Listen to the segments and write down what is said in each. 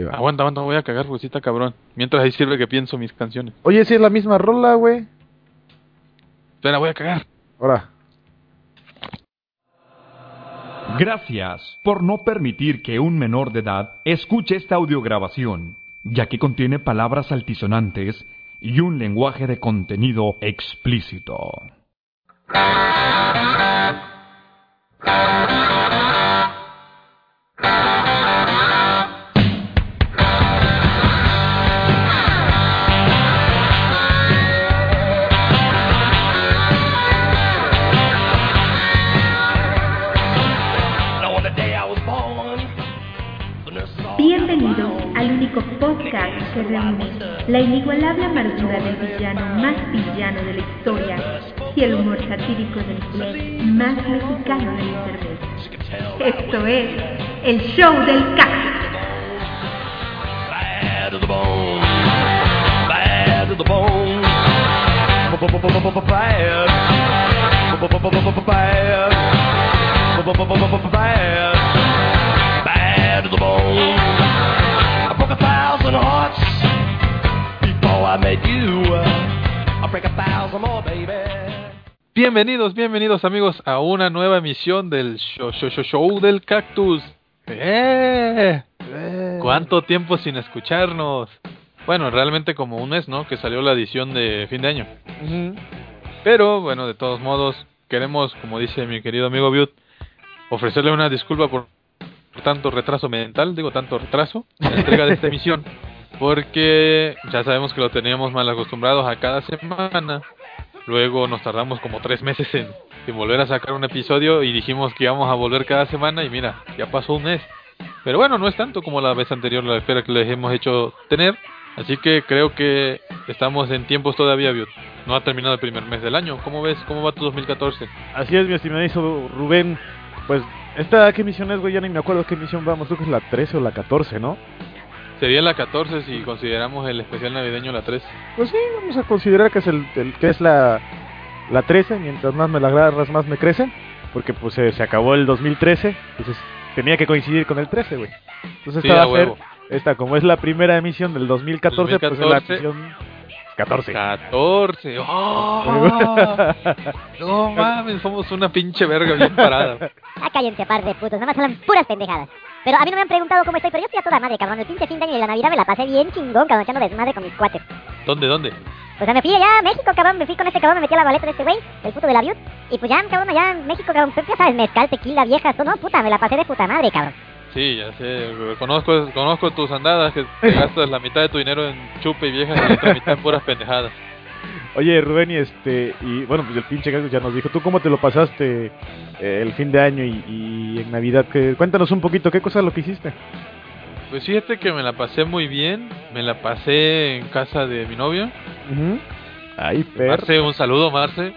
Ahí va. Aguanta, aguanta, voy a cagar, pues sí está cabrón. Mientras ahí sirve que pienso mis canciones. Oye, sí es la misma rola, güey. Espera, voy a cagar. Ahora. Gracias por no permitir que un menor de edad escuche esta audiograbación, ya que contiene palabras altisonantes y un lenguaje de contenido explícito. La inigualable amargura del villano más villano de la historia y el humor satírico del play más mexicano del internet. Esto es el show del cactus. Bad to the bone. Bad to the bone. Bad. Bad. Bad. Bad to the bone. I broke a thousand hearts Bienvenidos, bienvenidos amigos a una nueva emisión del show, show, show, show del cactus. ¡Eh! ¿Cuánto tiempo sin escucharnos? Bueno, realmente como un mes, ¿no? Que salió la edición de fin de año. Pero bueno, de todos modos, queremos, como dice mi querido amigo Butte, ofrecerle una disculpa por, por tanto retraso mental, digo tanto retraso en la entrega de esta emisión, porque ya sabemos que lo teníamos mal acostumbrados a cada semana. Luego nos tardamos como tres meses en, volver a sacar un episodio y dijimos que íbamos a volver cada semana y mira, ya pasó un mes. Pero bueno, no es tanto como la vez anterior, la espera que les hemos hecho tener. Así que creo que estamos en tiempos todavía. No ha terminado el primer mes del año. ¿Cómo ves? ¿Cómo va tu 2014? Así es, mi estimado Rubén. Pues, ¿esta qué misión es, güey? Ya ni me acuerdo qué misión vamos. Creo que es la 13 o la 14, ¿no? Sería la 14 si consideramos el especial navideño la 3. Pues sí, vamos a considerar que es, el, el- que es la, la 13. Mientras más me la agarras, más me crecen. Porque pues eh, se acabó el 2013. Entonces tenía que coincidir con el 13, güey. Entonces Sí, esta va a ser, esta como es la primera emisión del 2014, pues es la 2014. emisión 14. 14. ¡Oh! No mames, somos una pinche verga bien parada. Ah, cállense, par de putos, nada más hablan puras pendejadas. Pero a mí no me han preguntado cómo estoy, pero yo estoy a toda madre, cabrón. El pinche fin de año y la Navidad me la pasé bien chingón, cabrón, echando desmadre con mis cuates. ¿Dónde, dónde? O sea, me fui allá a México, cabrón, me fui con este cabrón, me metí a la baleta de este güey, el puto de la Viut. Y pues ya, cabrón, allá en México, cabrón, pues ya sabes, mezcal, tequila, viejas, todo, no, puta, me la pasé de puta madre, cabrón. Sí, ya sé. Conozco, conozco tus andadas que te gastas la mitad de tu dinero en chupe y viejas y la otra mitad en puras pendejadas. Oye, Rubén, y este, y bueno, pues el pinche Cactus ya nos dijo, ¿tú cómo te lo pasaste eh, el fin de año y, y en Navidad? Que, cuéntanos un poquito, ¿qué cosa lo que hiciste? Pues fíjate que me la pasé muy bien. Me la pasé en casa de mi novia. Ay, perro. Marce, un saludo, Marce.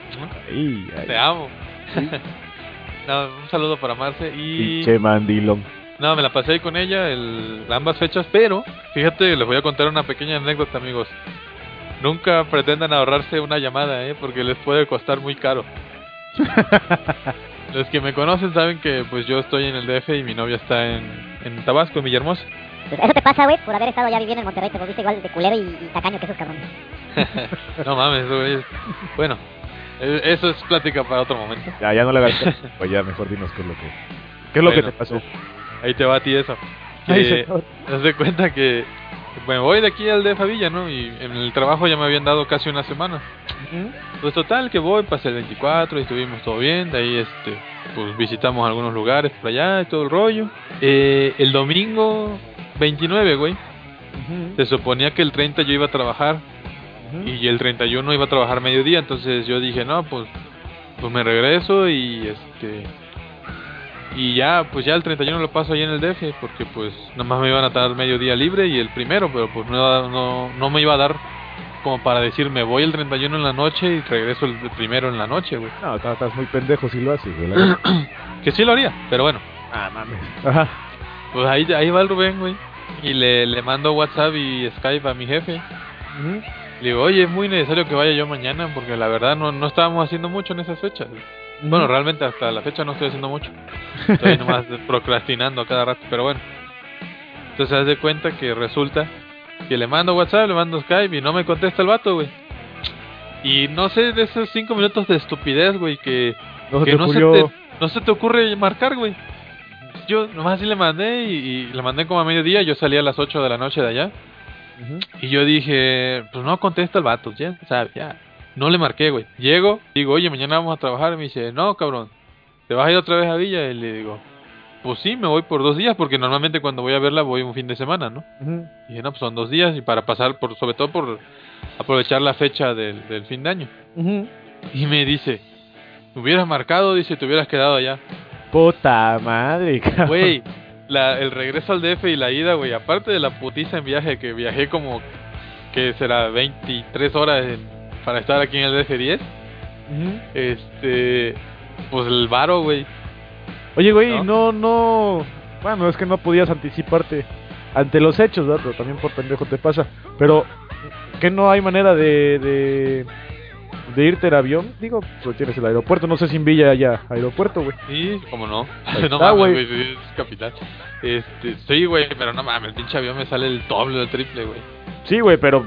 Ay, ay, Te amo. no, un saludo para Marce. Y pinche mandilón. no, me la pasé ahí con ella el, ambas fechas. Pero fíjate, les voy a contar una pequeña anécdota, amigos. Nunca pretendan ahorrarse una llamada, ¿eh? porque les puede costar muy caro. Los que me conocen saben que pues yo estoy en el DF y mi novia está en, en Tabasco, en Villahermosa. Pues eso te pasa, güey, por haber estado ya viviendo en Monterrey, te volviste igual de culero y, y tacaño que esos cabrones. no mames, güey. Bueno, eh, eso es plática para otro momento. Ya, ya no le hagas caso. Pues ya, mejor dinos qué es lo que, qué es lo que te pasó. Ahí te va a ti eso. Ay, Que haz de cuenta que me voy de aquí al DF a Villa, ¿no? Y en el trabajo ya me habían dado casi una semana. Pues total que voy, pasé el 24 y estuvimos todo bien, de ahí este pues visitamos algunos lugares por allá y todo el rollo. Eh, el domingo 29, güey, se suponía que el 30 yo iba a trabajar ujú. y el 31 iba a trabajar mediodía, entonces yo dije, no, pues pues me regreso y este y ya, pues ya el 31 lo paso ahí en el DF porque pues nomás me iban a dar mediodía libre y el primero, pero pues no, no, no me iba a dar como para decir me voy el 31 en la noche y regreso el primero en la noche, güey. No, estás, muy pendejo si lo haces, güey. la. Que sí lo haría, pero bueno. ah, mames. Ajá. Pues ahí, ahí va el Rubén, güey. Y le, le mando WhatsApp y Skype a mi jefe. Le digo, oye, es muy necesario que vaya yo mañana porque la verdad no, no estábamos haciendo mucho en esas fechas. Bueno, realmente hasta la fecha no estoy haciendo mucho. Estoy nomás procrastinando a cada rato, pero bueno. Entonces haz de cuenta que resulta que le mando WhatsApp, le mando Skype y no me contesta el vato, güey. Y no sé de esos cinco minutos de estupidez, güey, que, No se que te no, se te, no se te ocurre marcar, güey. Yo nomás así le mandé y, y le mandé como a mediodía, yo salí a las 8 de la noche de allá. Y yo dije, pues no contesta el vato, ya, sabe, ya. No le marqué, güey. Llego, digo, oye, mañana vamos a trabajar. Me dice, no, cabrón, ¿te vas a ir otra vez a Villa? Y le digo, pues sí, me voy por dos días, porque normalmente cuando voy a verla voy un fin de semana, ¿no? Ujú. Y dije, no, pues son dos días y para pasar, por sobre todo por aprovechar la fecha del, del fin de año. Y me dice, me hubieras marcado, dice, te hubieras quedado allá. Puta madre, cabrón. Güey, la, el regreso al DF y la ida, güey, aparte de la putiza en viaje, que viajé como, que será 23 horas en- para estar aquí en el DF10, Ujú. este, pues el varo, güey. Oye, güey, ¿No? no, no. Bueno, es que no podías anticiparte ante los hechos, ¿verdad? Pero también por pendejo te pasa. Pero, ¿que no hay manera de, de, de irte en avión? Digo, pues tienes el aeropuerto. No sé si en Villa haya aeropuerto, güey. Sí, como no. Ahí no está, mames, güey. es capital. Este, sí, güey, pero no mames, el pinche avión me sale el doble o el triple, güey. Sí, güey, pero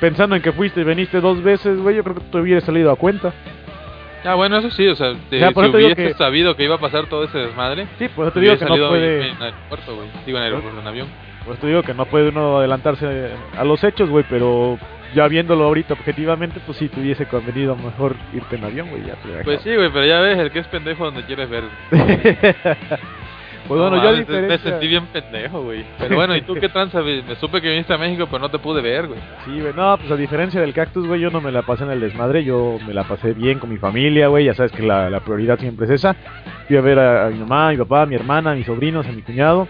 pensando en que fuiste y veniste dos veces, güey, yo creo que te hubieras salido a cuenta. Ah, bueno, eso sí, o sea, de- por si eso que- sabido que iba a pasar todo ese desmadre, Sí, pues yo te digo hubiera que no puede. en aeropuerto, güey. Digo, en aeropuerto, en avión. Pues te digo que no puede uno adelantarse a los hechos, güey, pero ya viéndolo ahorita objetivamente, pues sí, te hubiese convenido mejor irte en avión, güey, ya te hubiera Pues sí, güey, pero ya ves, el que es pendejo donde quieres ver. pues No bueno, yo a me diferencia... sentí bien pendejo, güey. Pero bueno, ¿y tú qué tranza? güey? Me supe que viniste a México, pero no te pude ver, güey. Sí, güey, no, pues a diferencia del cactus, güey, yo no me la pasé en el desmadre, yo me la pasé bien con mi familia, güey, ya sabes que la, la prioridad siempre es esa. Fui a ver a, a mi mamá, a mi papá, a mi hermana, a mis sobrinos, a mi cuñado.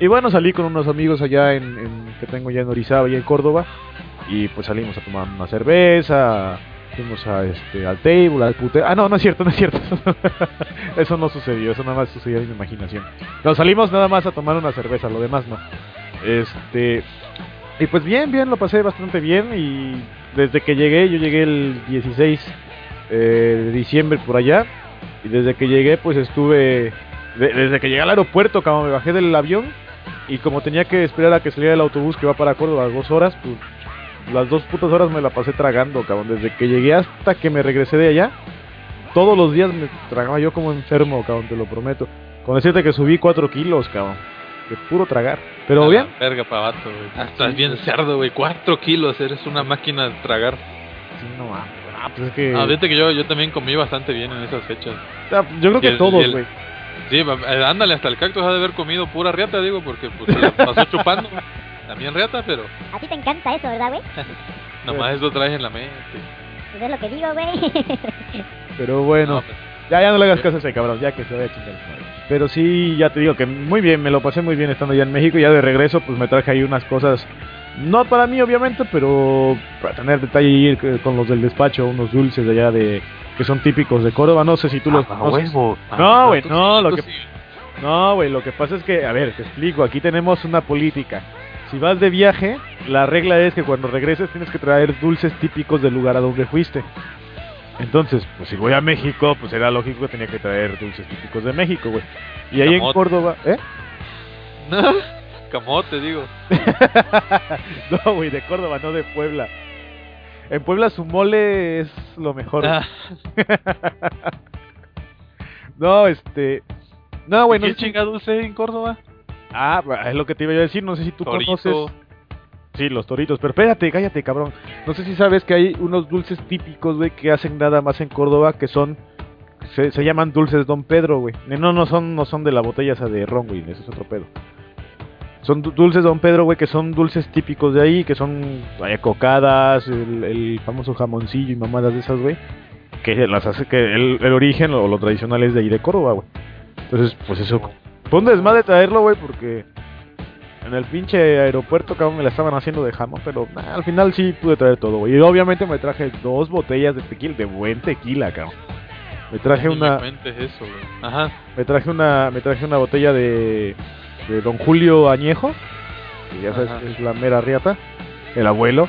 Y bueno, salí con unos amigos allá en, en- que tengo ya en Orizaba y en Córdoba. Y pues salimos a tomar una cerveza, fuimos a este al table, al pute... Ah, no, no es cierto, no es cierto. eso no sucedió, eso nada más sucedió en mi imaginación. No, salimos nada más a tomar una cerveza, lo demás no. Este... Y pues bien, bien, lo pasé bastante bien y desde que llegué, yo llegué el 16 eh, de diciembre por allá y desde que llegué pues estuve, de- desde que llegué al aeropuerto, como me bajé del avión y como tenía que esperar a que saliera el autobús que va para Córdoba dos horas, pues las dos putas horas me la pasé tragando, cabrón, desde que llegué hasta que me regresé de allá, todos los días me tragaba yo como enfermo, cabrón, te lo prometo. Con decirte que subí 4 kilos, cabrón, de puro tragar. Pero A bien, Verga pa' vato, güey. Ah, Estás Sí, bien güey. cerdo, güey. Cuatro kilos, eres una máquina de tragar. sí, no mames, ah, pues es que... Ah, que yo, yo también comí bastante bien en esas fechas. Ah, Yo creo que el- todos, güey. Sí, eh, ándale, hasta el cactus ha de haber comido pura riata, digo, porque pues se la pasó chupando. También riata, pero A ti te encanta eso, ¿verdad, güey? nomás eso traes en la mente. Pues es lo que digo, güey. Pero bueno, No, pues, ya, ya no le hagas caso a ese cabrón, ya que se vaya a chingar. Pero sí, ya te digo que muy bien, me lo pasé muy bien estando allá en México. Y ya de regreso, pues me traje ahí unas cosas, no para mí, obviamente, pero para tener detalle y ir eh, con los del despacho, unos dulces de allá de que son típicos de Córdoba. No sé si tú los ah, conoces. huevo. No, güey, no, lo que-. No, güey, lo que pasa es que, a ver, te explico, aquí tenemos una política. Si vas de viaje, la regla es que cuando regreses tienes que traer dulces típicos del lugar a donde fuiste. Entonces, pues si voy a México, pues era lógico que tenía que traer dulces típicos de México, güey. Y ahí en. Córdoba, ¿eh? No, camote, digo. no, güey, de Córdoba, no de Puebla. En Puebla su mole es lo mejor. Ah, No, este... No, güey, no ¿Qué chinga dulce en Córdoba? Ah, es lo que te iba a decir, no sé si tú Torito. conoces... Sí, los toritos. Pero espérate, cállate, cabrón. No sé si sabes que hay unos dulces típicos, güey, que hacen nada más en Córdoba, que son... Se, se llaman dulces Don Pedro, güey. No, no son, no son de la botella esa de ron, güey. Ese es otro pedo. Son du- dulces Don Pedro, güey, que son dulces típicos de ahí, que son vaya, cocadas, el, el famoso jamoncillo y mamadas de esas, güey. Que las hace, que el, el origen o lo tradicional es de ahí de Córdoba, güey. Entonces, pues eso... Fue un desmadre traerlo, güey, porque... En el pinche aeropuerto, cabrón, me la estaban haciendo de jamón, pero nah, al final sí pude traer todo, güey. Y obviamente me traje dos botellas de tequila, de buen tequila, cabrón. Me traje una, eso, güey. Ajá. me traje una, me traje una botella de, de Don Julio Añejo, que ya sabes Ajá. que es la mera riata, el abuelo.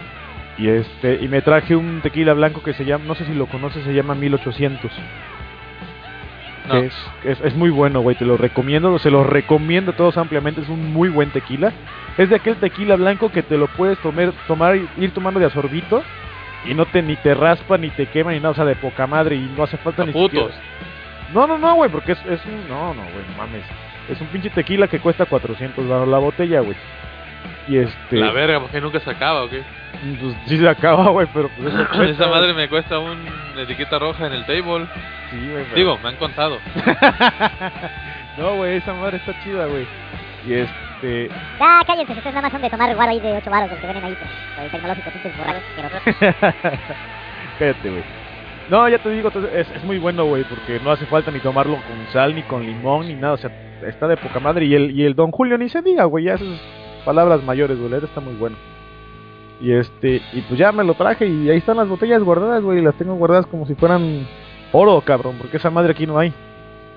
Y este, y me traje un tequila blanco que se llama, no sé si lo conoces, se llama 1800. No. es, es, es muy bueno, güey, te lo recomiendo, se lo recomiendo a todos ampliamente, es un muy buen tequila. Es de aquel tequila blanco que te lo puedes tomar, tomar y ir tomando de a sorbito y no te ni te raspa ni te quema ni nada, o sea, de poca madre y no hace falta ni Putos. No, no, no, güey, porque es, es un no, no, güey, no mames. Es un pinche tequila que cuesta 400 baros la botella, güey. Y este La verga, porque nunca se acaba, ¿o qué? Pues, sí se acaba, güey, pero pues eso cuesta, Esa madre me cuesta una etiqueta roja en el table. Sí, güey, pero- Digo, me han contado. no, güey, esa madre está chida, güey. Y este Ya, cállense, ustedes nada más son de tomar guaro ahí de 8 baros, del que vienen ahí, pues, por el tecnológico, pinches borrachos asquerosos. Cállate, güey. No, ya te digo, entonces, es, es muy bueno, güey, porque no hace falta ni tomarlo con sal, ni con limón, ni nada. O sea, está de poca madre. Y el, y el Don Julio ni se diga, güey, ya esas palabras mayores, güey. está muy bueno. Y este, y pues ya me lo traje y ahí están las botellas guardadas, güey. Las tengo guardadas como si fueran oro, cabrón, porque esa madre aquí no hay.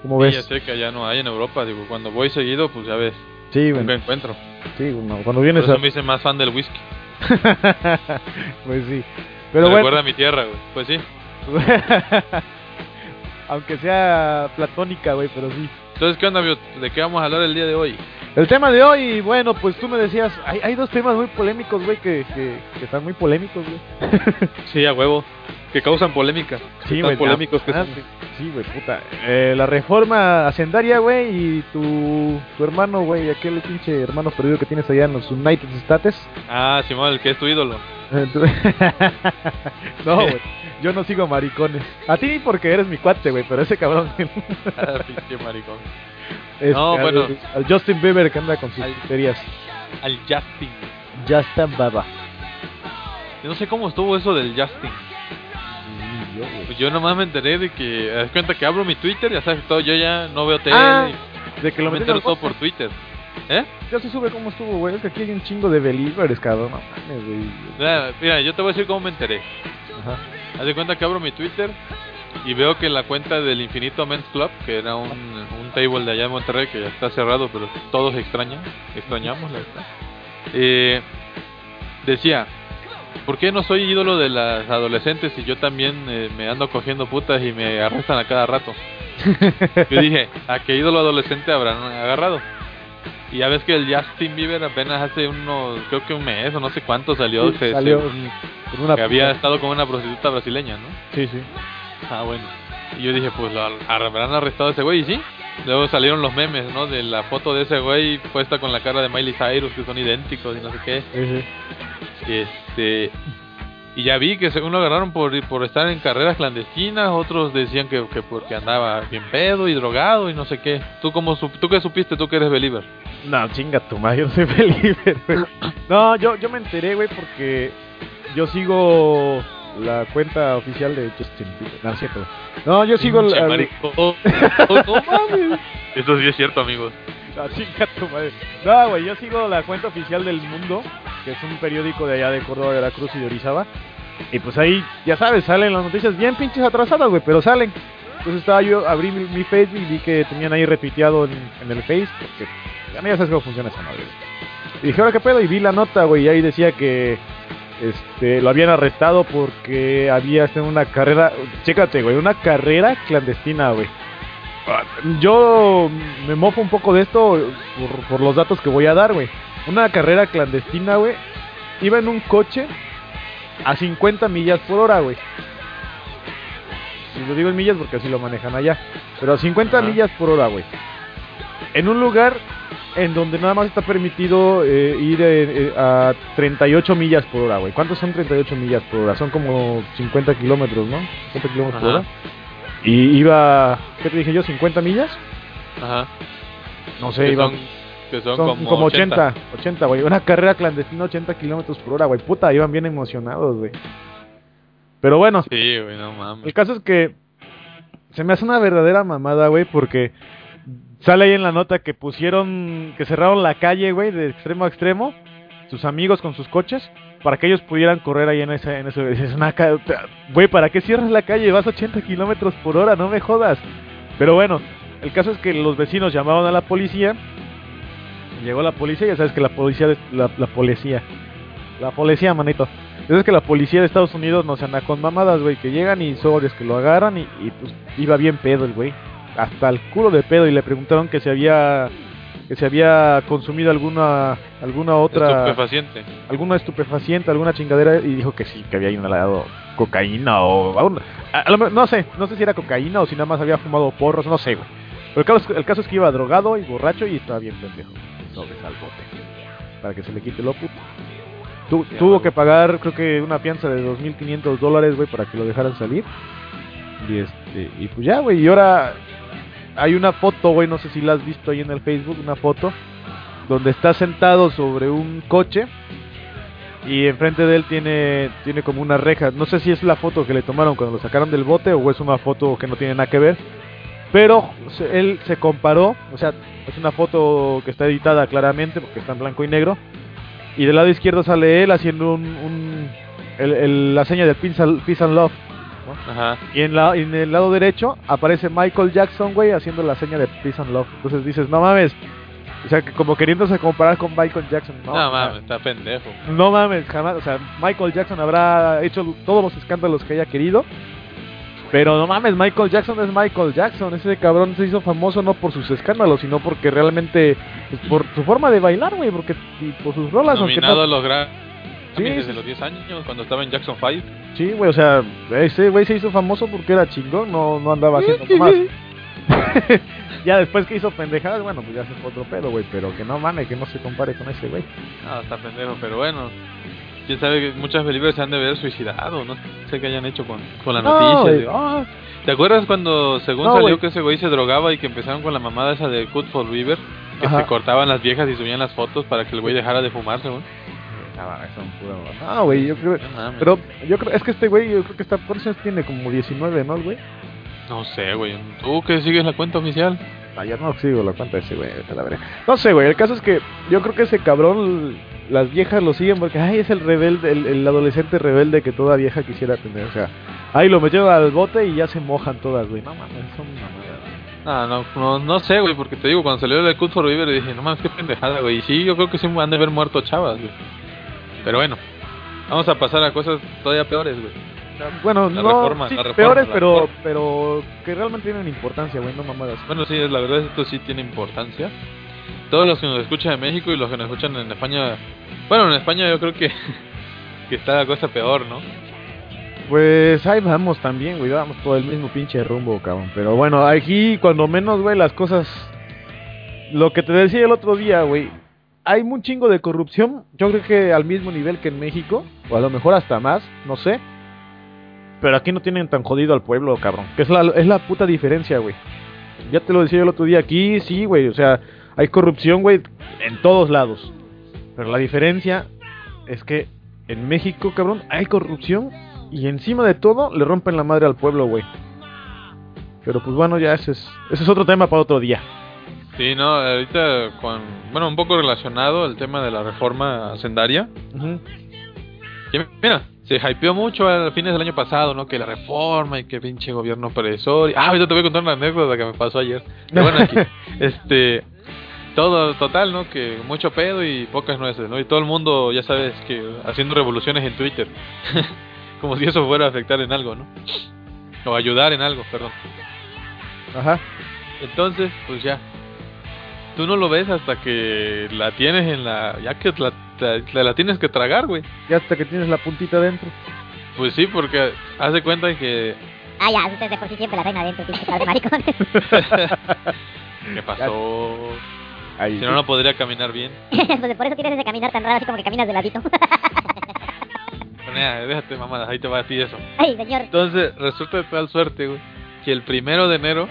¿Cómo Sí, ves? ya sé que allá no hay en Europa. Digo, cuando voy seguido, pues ya ves, Sí, güey. encuentro. Sí, cuando Por vienes eso a... me hice más fan del whisky. pues sí. Pero me bueno. recuerda a mi tierra, güey. Pues sí. Aunque sea platónica, güey, pero sí. Entonces, ¿qué onda? ¿De qué vamos a hablar el día de hoy? El tema de hoy, bueno, pues tú me decías, hay, hay dos temas muy polémicos, güey, que, que, que están muy polémicos, güey. Sí, a huevo. Que causan polémica. Sí, güey. polémicos que ah, son. sí, güey, puta. Eh, la reforma hacendaria, güey, y tu, tu hermano, güey, aquel pinche hermano perdido que tienes allá en los United States. Ah, Simón, el que es tu ídolo. No, güey, yo no sigo maricones. A ti porque eres mi cuate, güey, pero ese cabrón... Ah, pinche maricón. Este, No, al- bueno. Al Justin Bieber que anda con sus Al- tonterías. Al Justin. Justin Baba. Yo no sé cómo estuvo eso del Justin. Pues yo nomás me enteré de que, das cuenta que abro mi Twitter, ya sabes todo, yo ya no veo tele, Ah, de que lo me entero todo por Twitter. ¿Eh? Ya se sube cómo estuvo, güey. Es que aquí hay un chingo de believers, cabrón. No mames, güey. Mira, mira, yo te voy a decir cómo me enteré. Ajá. Haz de cuenta que abro mi Twitter y veo que la cuenta del Infinito Men's Club, que era un, un table de allá en Monterrey que ya está cerrado, pero todos extrañan, extrañamos la verdad. Eh, decía, ¿por qué no soy ídolo de las adolescentes si yo también eh, me ando cogiendo putas y me arrestan a cada rato? Yo dije, ¿a qué ídolo adolescente habrán agarrado? Y ya ves que el Justin Bieber apenas hace unos, creo que un mes o no sé cuánto salió, Sí, se- salió según- Con una que había estado con una prostituta brasileña, ¿no? Sí, sí. Ah, bueno. Y yo dije, pues lo habrán arrestado a ese güey, y sí. Luego salieron los memes, ¿no? De la foto de ese güey puesta con la cara de Miley Cyrus, que son idénticos y no sé qué. Sí. Este. Y ya vi que según lo agarraron por, por estar en carreras clandestinas, otros decían que, que porque andaba bien pedo y drogado y no sé qué. ¿Tú cómo tú qué supiste? ¿Tú que eres believer? No, chinga tu madre, yo no soy believer, güey. No, yo, yo me enteré, güey, porque yo sigo la cuenta oficial de Justin Bieber. No, cierto. No, yo sigo la... maricón. no mames. Eso sí es cierto, amigos. No, chinga tu madre. No, güey, yo sigo la cuenta oficial del Mundo, que es un periódico de allá de Córdoba, Veracruz y de Orizaba. Y pues ahí, ya sabes, salen las noticias bien pinches atrasadas, güey, pero salen. Entonces estaba yo, abrí mi, mi Facebook y vi que tenían ahí retuiteado en, en el Face, porque ya no ya sabes cómo funciona esa madre. güey. Y dije, ahora qué pedo, y vi la nota, güey, y ahí decía que este lo habían arrestado porque había este, una carrera, chécate, güey, una carrera clandestina, güey. Ah, Yo me mofo un poco de esto por, por los datos que voy a dar, güey. Una carrera clandestina, güey. Iba en un coche a 50 millas por hora, güey. Y lo digo en millas porque así lo manejan allá. Pero a 50 Ajá. millas por hora, güey. En un lugar en donde nada más está permitido eh, ir eh, eh, a 38 millas por hora, güey. ¿Cuántos son 38 millas por hora? Son como 50 kilómetros, ¿no? 50 kilómetros por hora. Y iba, ¿qué te dije yo? ¿50 millas? Ajá. No sé, que, iba... son, que son, Son como, como 80, 80, güey. Una carrera clandestina 80 kilómetros por hora, güey. Puta, iban bien emocionados, güey. Pero bueno, Sí, güey, no mames. el caso es que se me hace una verdadera mamada, güey, porque sale ahí en la nota que pusieron, que cerraron la calle, güey, de extremo a extremo, sus amigos con sus coches, para que ellos pudieran correr ahí en ese, en ese, es güey, ¿para qué cierras la calle? Vas a 80 kilómetros por hora, no me jodas. Pero bueno, el caso es que los vecinos llamaron a la policía, llegó la policía, ya sabes que la policía, la, la policía, la policía, manito. Es que la policía de Estados Unidos no se anda con mamadas, güey, que llegan y sobres que lo agarran y, y, pues iba bien pedo el güey. Hasta el culo de pedo y le preguntaron que se había que se había consumido alguna alguna otra Estupefaciente. alguna estupefaciente, alguna chingadera y dijo que sí, que había inhalado cocaína o aún- a- a no sé, no sé si era cocaína o si nada más había fumado porros, no sé, güey. Pero el caso, es- el caso es que iba drogado y borracho y estaba bien pendejo. Sobres al bote. Para que se le quite lo puto. Tu- Ya, tuvo que pagar, creo que una fianza de 2.500 dólares, güey, para que lo dejaran salir. Y este, y pues ya, güey, y ahora hay una foto, güey, no sé si la has visto ahí en el Facebook, una foto donde está sentado sobre un coche y enfrente de él tiene tiene como una reja. No sé si es la foto que le tomaron cuando lo sacaron del bote o es una foto que no tiene nada que ver. Pero él se comparó, o sea, es una foto que está editada claramente porque está en blanco y negro. Y del lado izquierdo sale él haciendo un, un- el- el- la seña del peace and, peace and love. Ajá. Y en, la, en el lado derecho aparece Michael Jackson, güey, haciendo la seña de Peace and Love. Entonces dices, no mames. O sea, que como queriéndose comparar con Michael Jackson. No, mames, está pendejo. No mames, jamás. O sea, Michael Jackson habrá hecho todos los escándalos que haya querido. Pero no mames, Michael Jackson es Michael Jackson. Ese cabrón se hizo famoso no por sus escándalos, sino porque realmente. pues, por su forma de bailar, güey. Porque y por sus rolas, Nominado no- a los Grammys Sí, desde sí. los 10 años, cuando estaba en Jackson 5. Sí, güey, o sea, ese güey se hizo famoso porque era chingón, no, no andaba haciendo más. ya después que hizo pendejadas, bueno, pues ya se fue otro pedo, güey, pero que no mames, que no se compare con ese güey. No, está pendejo, pero bueno. Quién sabe que muchas believers se han de haber suicidado, no sé qué hayan hecho con, con la No, noticia. de- ah, ¿Te acuerdas cuando, según No, salió que ese güey se drogaba y que empezaron con la mamada esa de Good for River? Que Ajá. se cortaban las viejas y subían las fotos para que el güey dejara de fumarse, güey. Ah, son puro- No, güey, yo creo, No pero yo creo, es que este güey, yo creo que está, ¿cuántos años tiene? Como 19, ¿no, güey? No sé, güey. ¿Tú que sigues la cuenta oficial? Ah, ya no sigo la cuenta de ese güey, te la veré. No sé, güey, el caso es que yo creo que ese cabrón, las viejas lo siguen porque, ay, es el rebelde, el, el adolescente rebelde que toda vieja quisiera tener, o sea, ahí lo metieron al bote y ya se mojan todas, güey, no mames, son mamadas. No, no, no, no sé, güey, porque te digo, cuando salió el de Good for River dije, no mames, qué pendejada, güey. Y sí, yo creo que sí han de haber muerto chavas, güey. Pero bueno, vamos a pasar a cosas todavía peores, güey. Bueno, La no, reforma, sí, la reforma, peores, la pero, reforma. pero que realmente tienen importancia, güey, no mamadas. Bueno, sí, la verdad esto sí tiene importancia. Todos los que nos escuchan en México y los que nos escuchan en España, bueno, en España yo creo que, que está la cosa peor, ¿no? Pues ahí vamos también, güey, vamos por el mismo pinche rumbo, cabrón. Pero bueno, aquí cuando menos, güey, las cosas... Lo que te decía el otro día, güey, hay un chingo de corrupción, yo creo que al mismo nivel que en México, o a lo mejor hasta más, no sé. Pero aquí no tienen tan jodido al pueblo, cabrón. Que es la, es la puta diferencia, güey. Ya te lo decía yo el otro día, aquí sí, güey, o sea, hay corrupción, güey, en todos lados. Pero la diferencia es que en México, cabrón, hay corrupción y encima de todo le rompen la madre al pueblo, güey. Pero pues bueno, ya ese es, ese es otro tema para otro día. Sí, no, ahorita con, bueno, un poco relacionado el tema de la reforma hacendaria. Que, mira, se hypeó mucho a fines del año pasado, ¿no? Que la reforma y que pinche gobierno y- Ah, ahorita te voy a contar una anécdota que me pasó ayer. Pero bueno, aquí, este, todo total, ¿no? Que mucho pedo y pocas nueces, ¿no? Y todo el mundo, ya sabes, que haciendo revoluciones en Twitter. Como si eso fuera a afectar en algo, ¿no? O ayudar en algo, perdón. Ajá. Entonces, pues ya. Tú no lo ves hasta que la tienes en la... Ya que la, te- la tienes que tragar, güey. Ya hasta que tienes la puntita dentro. Pues sí, porque haz de cuenta que... Ah, ya, ustedes de por sí siempre la traen adentro, de maricones. ¿Qué pasó? Ahí. Si no, no podría caminar bien. pues por eso tienes ese caminar tan raro, así como que caminas de ladito. Ya, déjate, mamá, ahí te va a ti eso. Ay, señor. Entonces, resulta de tal suerte, güey, que el primero de enero,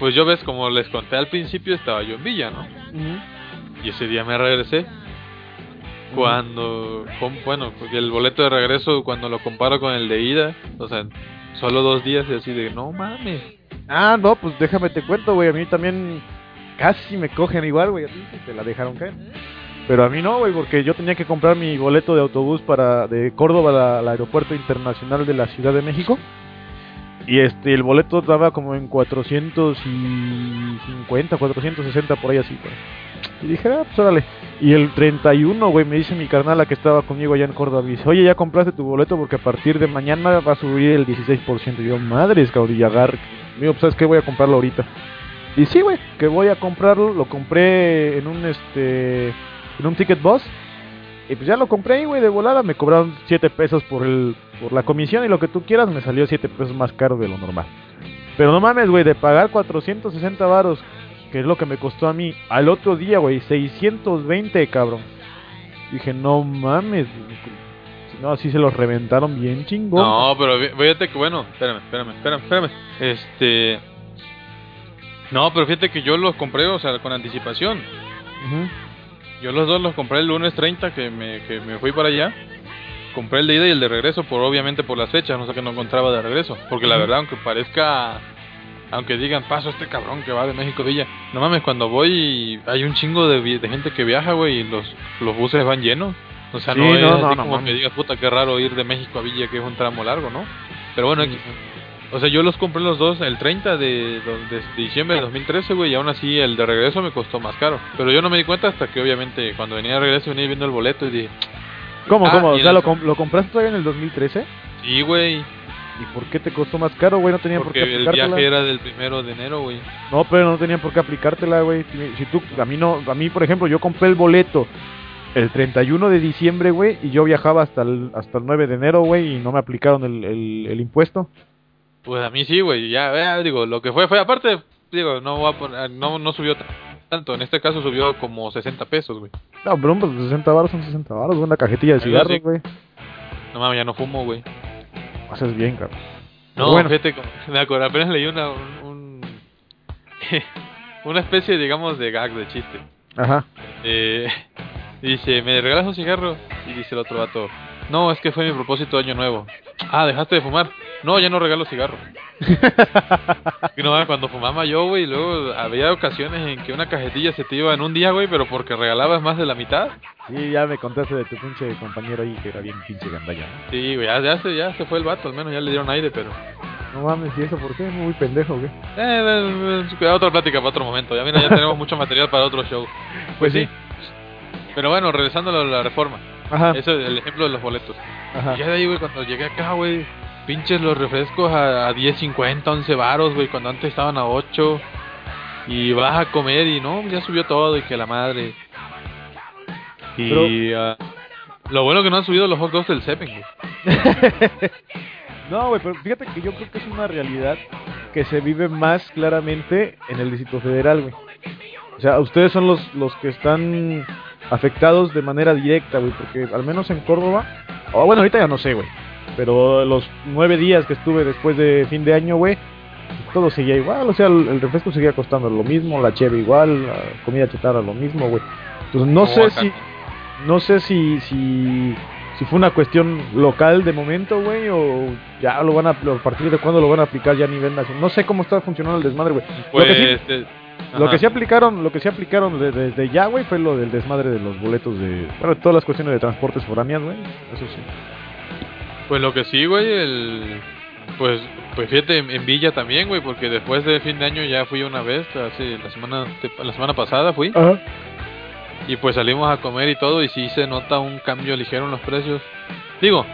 pues yo ves, como les conté al principio, estaba yo en Villa, ¿no? Y ese día me regresé. Cuando, bueno, porque el boleto de regreso, cuando lo comparo con el de ida, o sea, solo dos días y así de, no mames. Ah, no, pues déjame te cuento, güey. A mí también casi me cogen igual, güey. A ti sí te la dejaron caer. Pero a mí no, güey, porque yo tenía que comprar mi boleto de autobús para de Córdoba al aeropuerto internacional de la Ciudad de México. Y este, el boleto estaba como en 450, 460 por ahí así. güey. Y dije, ah, pues órale. Y el 31, güey, me dice mi carnala que estaba conmigo allá en Córdoba. Me dice, oye, ya compraste tu boleto porque a partir de mañana va a subir el 16%. Y yo, madres, y agarre. Digo, pues, ¿sabes qué? Voy a comprarlo ahorita. Y sí, güey, que voy a comprarlo. Lo compré en un, este, en un ticket bus. Y pues ya lo compré ahí, güey, de volada. Me cobraron 7 pesos por, el, por la comisión y lo que tú quieras. Me salió 7 pesos más caro de lo normal. Pero no mames, güey, de pagar 460 varos, que es lo que me costó a mí, al otro día, güey, 620, cabrón. Dije, no mames. No, así se los reventaron bien chingón. No, pero fí- fíjate que bueno, espérame, espérame, espérame, espérame. Este. No, pero fíjate que yo los compré, o sea, con anticipación. Ujú. Yo los dos los compré el lunes 30 que me, que me fui para allá. Compré el de ida y el de regreso, por obviamente por las fechas, no sé qué no encontraba de regreso. Porque la verdad, aunque parezca, aunque digan, paso este cabrón que va de México a Villa. No mames, cuando voy hay un chingo de, de gente que viaja, güey, y los, los buses van llenos. O sea, Sí, no es no, así no, no como que digas, puta, qué raro ir de México a Villa, que es un tramo largo, ¿no? Pero bueno, X. O sea, yo los compré los dos el 30 de, de- de diciembre de 2013, güey, y aún así el de regreso me costó más caro. Pero yo no me di cuenta hasta que obviamente cuando venía de regreso venía viendo el boleto y dije, ¿Cómo, Ah, cómo? O sea, el- ¿lo, com- ¿lo compraste todavía en el 2013? sí, güey, ¿Y por qué te costó más caro, güey? No tenía por porque qué el aplicártela. viaje era del primero de enero, güey. No, pero no tenían por qué aplicártela, güey. Si- Si tú, a mí no, a mí, por ejemplo, yo compré el boleto el 31 de diciembre, güey, y yo viajaba hasta el, hasta el 9 de enero, güey, y no me aplicaron el, el, el impuesto. Pues a mí sí, güey, ya, ya, digo, lo que fue, fue aparte, digo, no voy a poner- no, no subió tanto, en este caso subió como 60 pesos, güey. No, pero pues 60 baros son 60 baros, güey, una cajetilla de cigarros, güey. No mames, ya no fumo, güey. Haces bien, cabrón. No, Bueno. fíjate, me acuerdo, apenas leí una, un, un- una especie, digamos, de gag, de chiste. Ajá. Eh, dice, ¿me regalas un cigarro? Y dice el otro vato, no, es que fue mi propósito de año nuevo. Ah, ¿dejaste de fumar? No, ya no regalo cigarro. Y no, cuando fumaba yo, güey, luego había ocasiones en que una cajetilla se te iba en un día, güey, pero porque regalabas más de la mitad. Sí, ya me contaste de tu pinche compañero ahí que era bien pinche gandalla, ¿no? Sí, güey, ya, ya, se, ya se fue el vato, al menos ya le dieron aire, pero... No mames, ¿y eso por qué? Muy pendejo, güey. Eh, eh, eh, otra plática para otro momento. Ya mira, ya tenemos mucho material para otro show. Pues sí. Pero bueno, regresando a la reforma. Ajá. Ese es el ejemplo de los boletos. Ajá. Y ya de ahí, güey, cuando llegué acá, güey, pinches los refrescos a, a 10.50, 11 varos, güey, cuando antes estaban a 8. Y vas a comer y no, ya subió todo y que la madre. Y ah, lo bueno que no han subido los hot dogs del Seven, güey. No, güey, pero fíjate que yo creo que es una realidad que se vive más claramente en el Distrito Federal, güey. O sea, ustedes son los, los que están afectados de manera directa, güey, porque al menos en Córdoba, o bueno, ahorita ya no sé, güey, pero los nueve días que estuve después de fin de año, güey, todo seguía igual, o sea, el, el refresco seguía costando lo mismo, la cheve igual, la comida chatarra lo mismo, güey. Entonces no sé acá. si, no sé si, si, si fue una cuestión local de momento, güey, o ya lo van a, a partir de cuándo lo van a aplicar ya a nivel nacional. No sé cómo está funcionando el desmadre, güey. Pues, lo que sí, este, lo que sí aplicaron, lo que sí aplicaron de- desde ya, güey, fue lo del desmadre de los boletos de, bueno, todas las cuestiones de transportes foráneas, güey. Eso sí. Pues lo que sí, güey, el... Pues, pues fíjate, en, Villa también, güey, porque después de fin de año ya fui una vez, hace la semana, la semana pasada fui, Ajá. y pues salimos a comer y todo, y sí se nota un cambio ligero en los precios. Digo,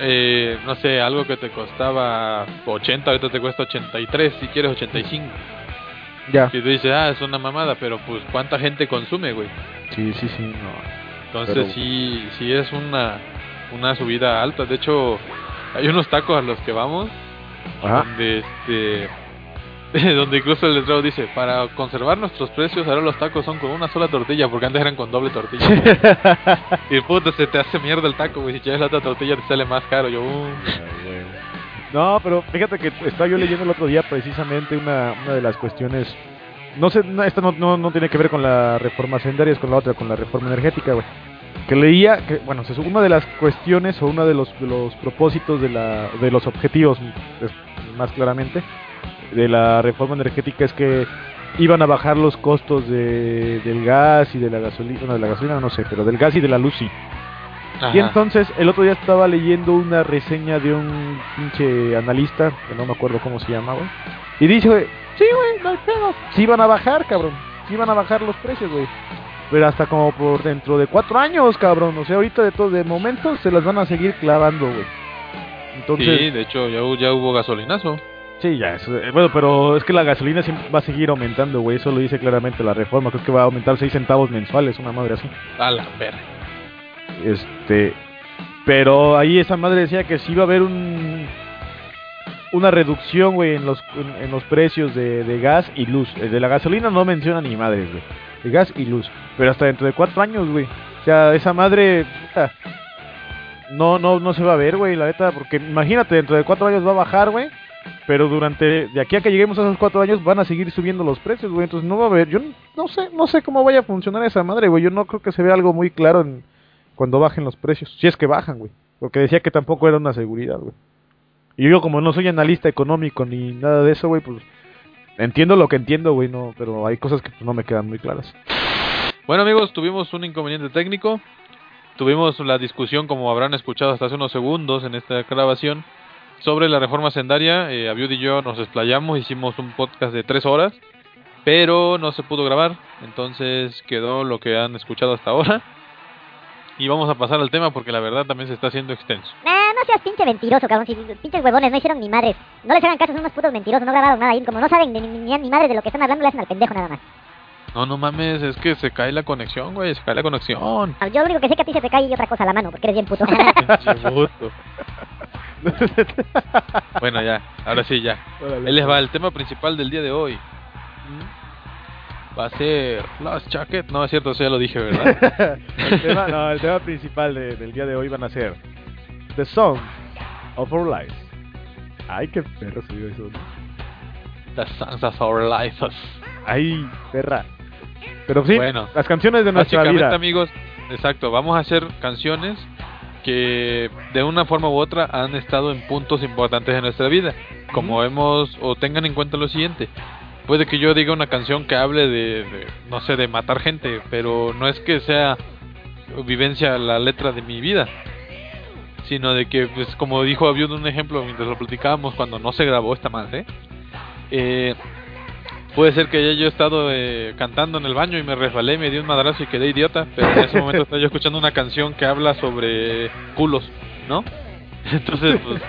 eh, no sé, algo que te costaba 80, ahorita te cuesta 83, si quieres 85. Ya. Y tú dices, ah, es una mamada, pero pues ¿cuánta gente consume, güey? Sí, sí, sí, no. Entonces Pero- sí, sí es una, una subida alta. De hecho, hay unos tacos a los que vamos Ajá. donde este donde incluso el letrero dice para conservar nuestros precios ahora los tacos son con una sola tortilla porque antes eran con doble tortilla y puta se te hace mierda el taco güey si quieres la otra tortilla te sale más caro yo uh, No, pero fíjate que estaba yo leyendo el otro día precisamente una, una de las cuestiones. No sé, no, esta no, no, no tiene que ver con la reforma sendaria, es con la otra, con la reforma energética, güey. Que leía que, bueno, una de las cuestiones o uno de los, de los propósitos de, la, de los objetivos, más claramente, de la reforma energética es que iban a bajar los costos de, del gas y de la gasolina, bueno, de la gasolina no sé, pero del gas y de la luz sí. Y entonces el otro día estaba leyendo una reseña de un pinche analista, que no me acuerdo cómo se llama, güey. Y dice, güey, sí, güey, no hay pedo. Sí van a bajar, cabrón. Sí van a bajar los precios, güey. Pero hasta como por dentro de cuatro años, cabrón. O sea, ahorita de todo, de momento se las van a seguir clavando, güey. Entonces, Sí, de hecho ya, ya hubo gasolinazo. Sí, ya, eso, eh, bueno, pero es que la gasolina siempre va a seguir aumentando, güey, eso lo dice claramente la reforma, creo que va a aumentar 6 centavos mensuales, una madre así. A la verga. Este, pero ahí esa madre decía que sí iba a haber un una reducción, güey, en los en, en los precios de, de gas y luz. El de la gasolina no menciona ni madres, güey. Gas y luz, pero hasta dentro de cuatro años, güey. O sea, esa madre no no no se va a ver, güey, la neta, porque imagínate, dentro de cuatro años va a bajar, güey. Pero durante, de aquí a que lleguemos a esos cuatro años van a seguir subiendo los precios, güey. Entonces no va a haber, yo no sé, no sé cómo vaya a funcionar esa madre, güey. Yo no creo que se vea algo muy claro en, cuando bajen los precios. Si es que bajan, güey. Porque decía que tampoco era una seguridad, güey. Y yo como no soy analista económico ni nada de eso, güey, pues entiendo lo que entiendo, güey, no, pero hay cosas que pues, no me quedan muy claras. Bueno amigos, tuvimos un inconveniente técnico. Tuvimos la discusión, como habrán escuchado hasta hace unos segundos en esta grabación, sobre la reforma sendaria. Eh, Abiud y yo nos explayamos, hicimos un podcast de tres horas, pero no se pudo grabar. Entonces quedó lo que han escuchado hasta ahora. Y vamos a pasar al tema porque la verdad también se está haciendo extenso. Nah, no seas pinche mentiroso, cabrón. Si pinches huevones no hicieron ni madres. No les hagan caso, son unos putos mentirosos, no grabaron nada. Y como no saben ni, ni, ni, ni madres de lo que están hablando, le hacen al pendejo nada más. No, no mames, es que se cae la conexión, güey, se cae la conexión. Yo lo único que sé que a ti se te cae y otra cosa a la mano, porque eres bien puto. Bueno, ya, ahora sí, ya. Ahí les va el tema principal del día de hoy. Va a ser Last Jacket. No, es cierto, eso ya lo dije, ¿verdad? el, tema, no, el tema principal de- del día de hoy van a ser The Song of Our Lives. Ay, qué perro subió eso. ¿no? The Songs of Our Lives. Ay, perra. Pero sí, Bueno, las canciones de nuestra vida. amigos, exacto, vamos a hacer canciones que de una forma u otra han estado en puntos importantes de nuestra vida. Como hemos, o tengan en cuenta lo siguiente. Puede que yo diga una canción que hable de, no sé, de matar gente, pero no es que sea vivencia la letra de mi vida, sino de que, pues, como dijo Abiud un ejemplo mientras lo platicábamos cuando no se grabó esta madre, eh, puede ser que haya yo estado eh, cantando en el baño y me resbalé, me di un madrazo y quedé idiota, pero en ese momento estaba yo escuchando una canción que habla sobre culos, ¿no? Entonces, pues,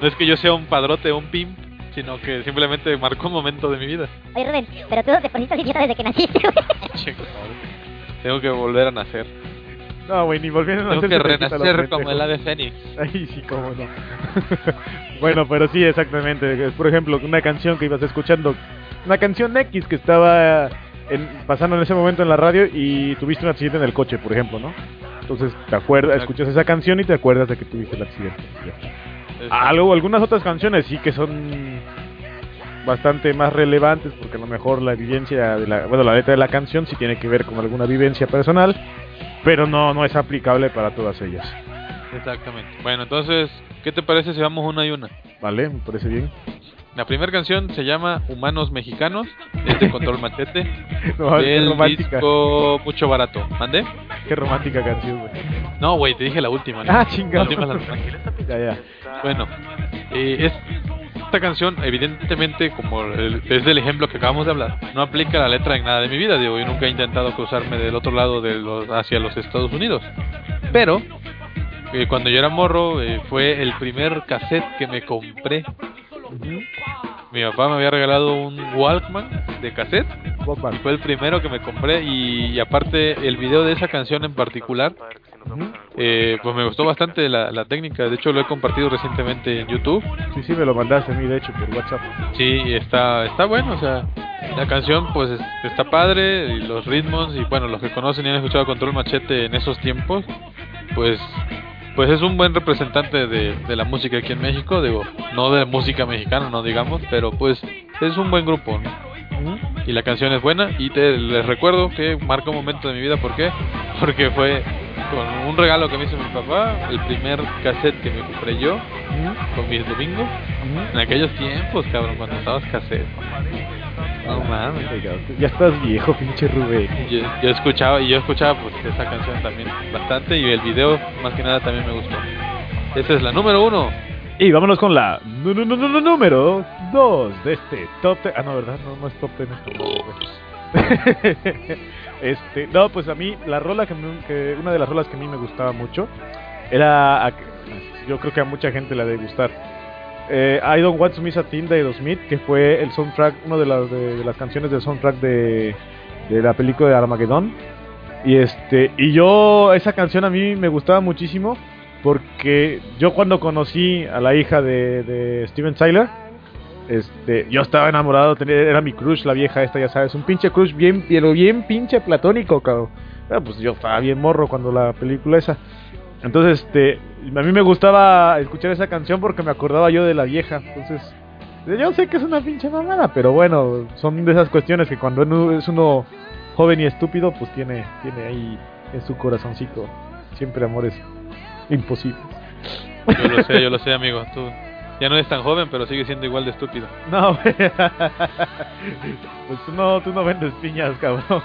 no es que yo sea un padrote o un pimp, sino que simplemente marcó un momento de mi vida. Oye, Rubén, pero tú no te poniste idiota desde que naciste, güey. Chico, Tengo que volver a nacer. No, güey, ni volviendo a Tengo nacer que se te quita lo renacer como el ave fénix. Ay, sí, cómo no. bueno, pero sí, exactamente. Por ejemplo, una canción que ibas escuchando, una canción X que estaba en- pasando en ese momento en la radio y tuviste un accidente en el coche, por ejemplo, ¿no? Entonces te acuerdas, escuchas esa canción y te acuerdas de que tuviste el accidente. ya. Algo, algunas otras canciones sí que son bastante más relevantes porque a lo mejor la vivencia de la, bueno, la letra de la canción sí tiene que ver con alguna vivencia personal, pero no no es aplicable para todas ellas. Exactamente. Bueno, entonces, ¿qué te parece si vamos una y una? Vale, me parece bien. La primera canción se llama Humanos Mexicanos, es de Control Machete, No, del disco Mucho Barato. ¿Mandé? qué romántica canción, güey. No, güey, te dije la última. ¿no? Ah, La chingado. última es la tranquila. Ya, ya. Bueno, eh, es, esta canción, evidentemente, como el- es del ejemplo que acabamos de hablar, no aplica la letra en nada de mi vida. Digo, yo nunca he intentado cruzarme del otro lado de los, hacia los Estados Unidos. Pero, eh, cuando yo era morro, eh, fue el primer cassette que me compré. Mi papá me había regalado un Walkman de cassette. Walkman. y Fue el primero que me compré y, y aparte el video de esa canción en particular Ujú. eh, pues me gustó bastante la, la técnica, de hecho lo he compartido recientemente en YouTube. Sí, sí, me lo mandaste a mí, de hecho, por WhatsApp. Sí, está está bueno, o sea, la canción pues es- está padre y los ritmos y bueno, los que conocen y han escuchado Control Machete en esos tiempos, pues pues es un buen representante de, de la música aquí en México, digo, no de música mexicana, no digamos, pero pues es un buen grupo, ¿no? Y la canción es buena y te les recuerdo que marca un momento de mi vida, ¿por qué? Porque fue con un regalo que me hizo mi papá, el primer cassette que me compré yo, con mis domingos, en aquellos tiempos, cabrón, cuando estabas cassette. No mames. Ya estás viejo, pinche Rubén. Yo, yo escuchaba, y yo escuchaba pues esa canción también bastante, y el video más que nada también me gustó. Esa es la número uno. Y vámonos con la número 2 de este top 10. Ah, no, ¿verdad? No, no es top 10 esto. güey. este, no, pues a mí, la rola que, me- una de las rolas que a mí me gustaba mucho era, yo creo que a mucha gente la debe gustar. Eh, I Don't Want to Miss a Thing de Aerosmith, que fue el soundtrack, una de las, de, de las canciones del soundtrack de, de la película de Armageddon. Y este, y yo, esa canción a mí me gustaba muchísimo porque yo cuando conocí a la hija de, de Steven Tyler, este, yo estaba enamorado, tenía- era mi crush la vieja esta, ya sabes, un pinche crush bien, pero bien pinche platónico, cabrón. Ah, pues yo estaba bien morro cuando la película esa. Entonces, este, a mí me gustaba escuchar esa canción porque me acordaba yo de la vieja. Entonces, yo sé que es una pinche mamada, pero bueno, son de esas cuestiones que cuando es uno joven y estúpido, pues tiene, tiene ahí en su corazoncito siempre amores imposibles. Yo lo sé, yo lo sé, amigo. Tú ya no eres tan joven, pero sigues siendo igual de estúpido. No, güey. pues tú no, tú no vendes piñas, cabrón.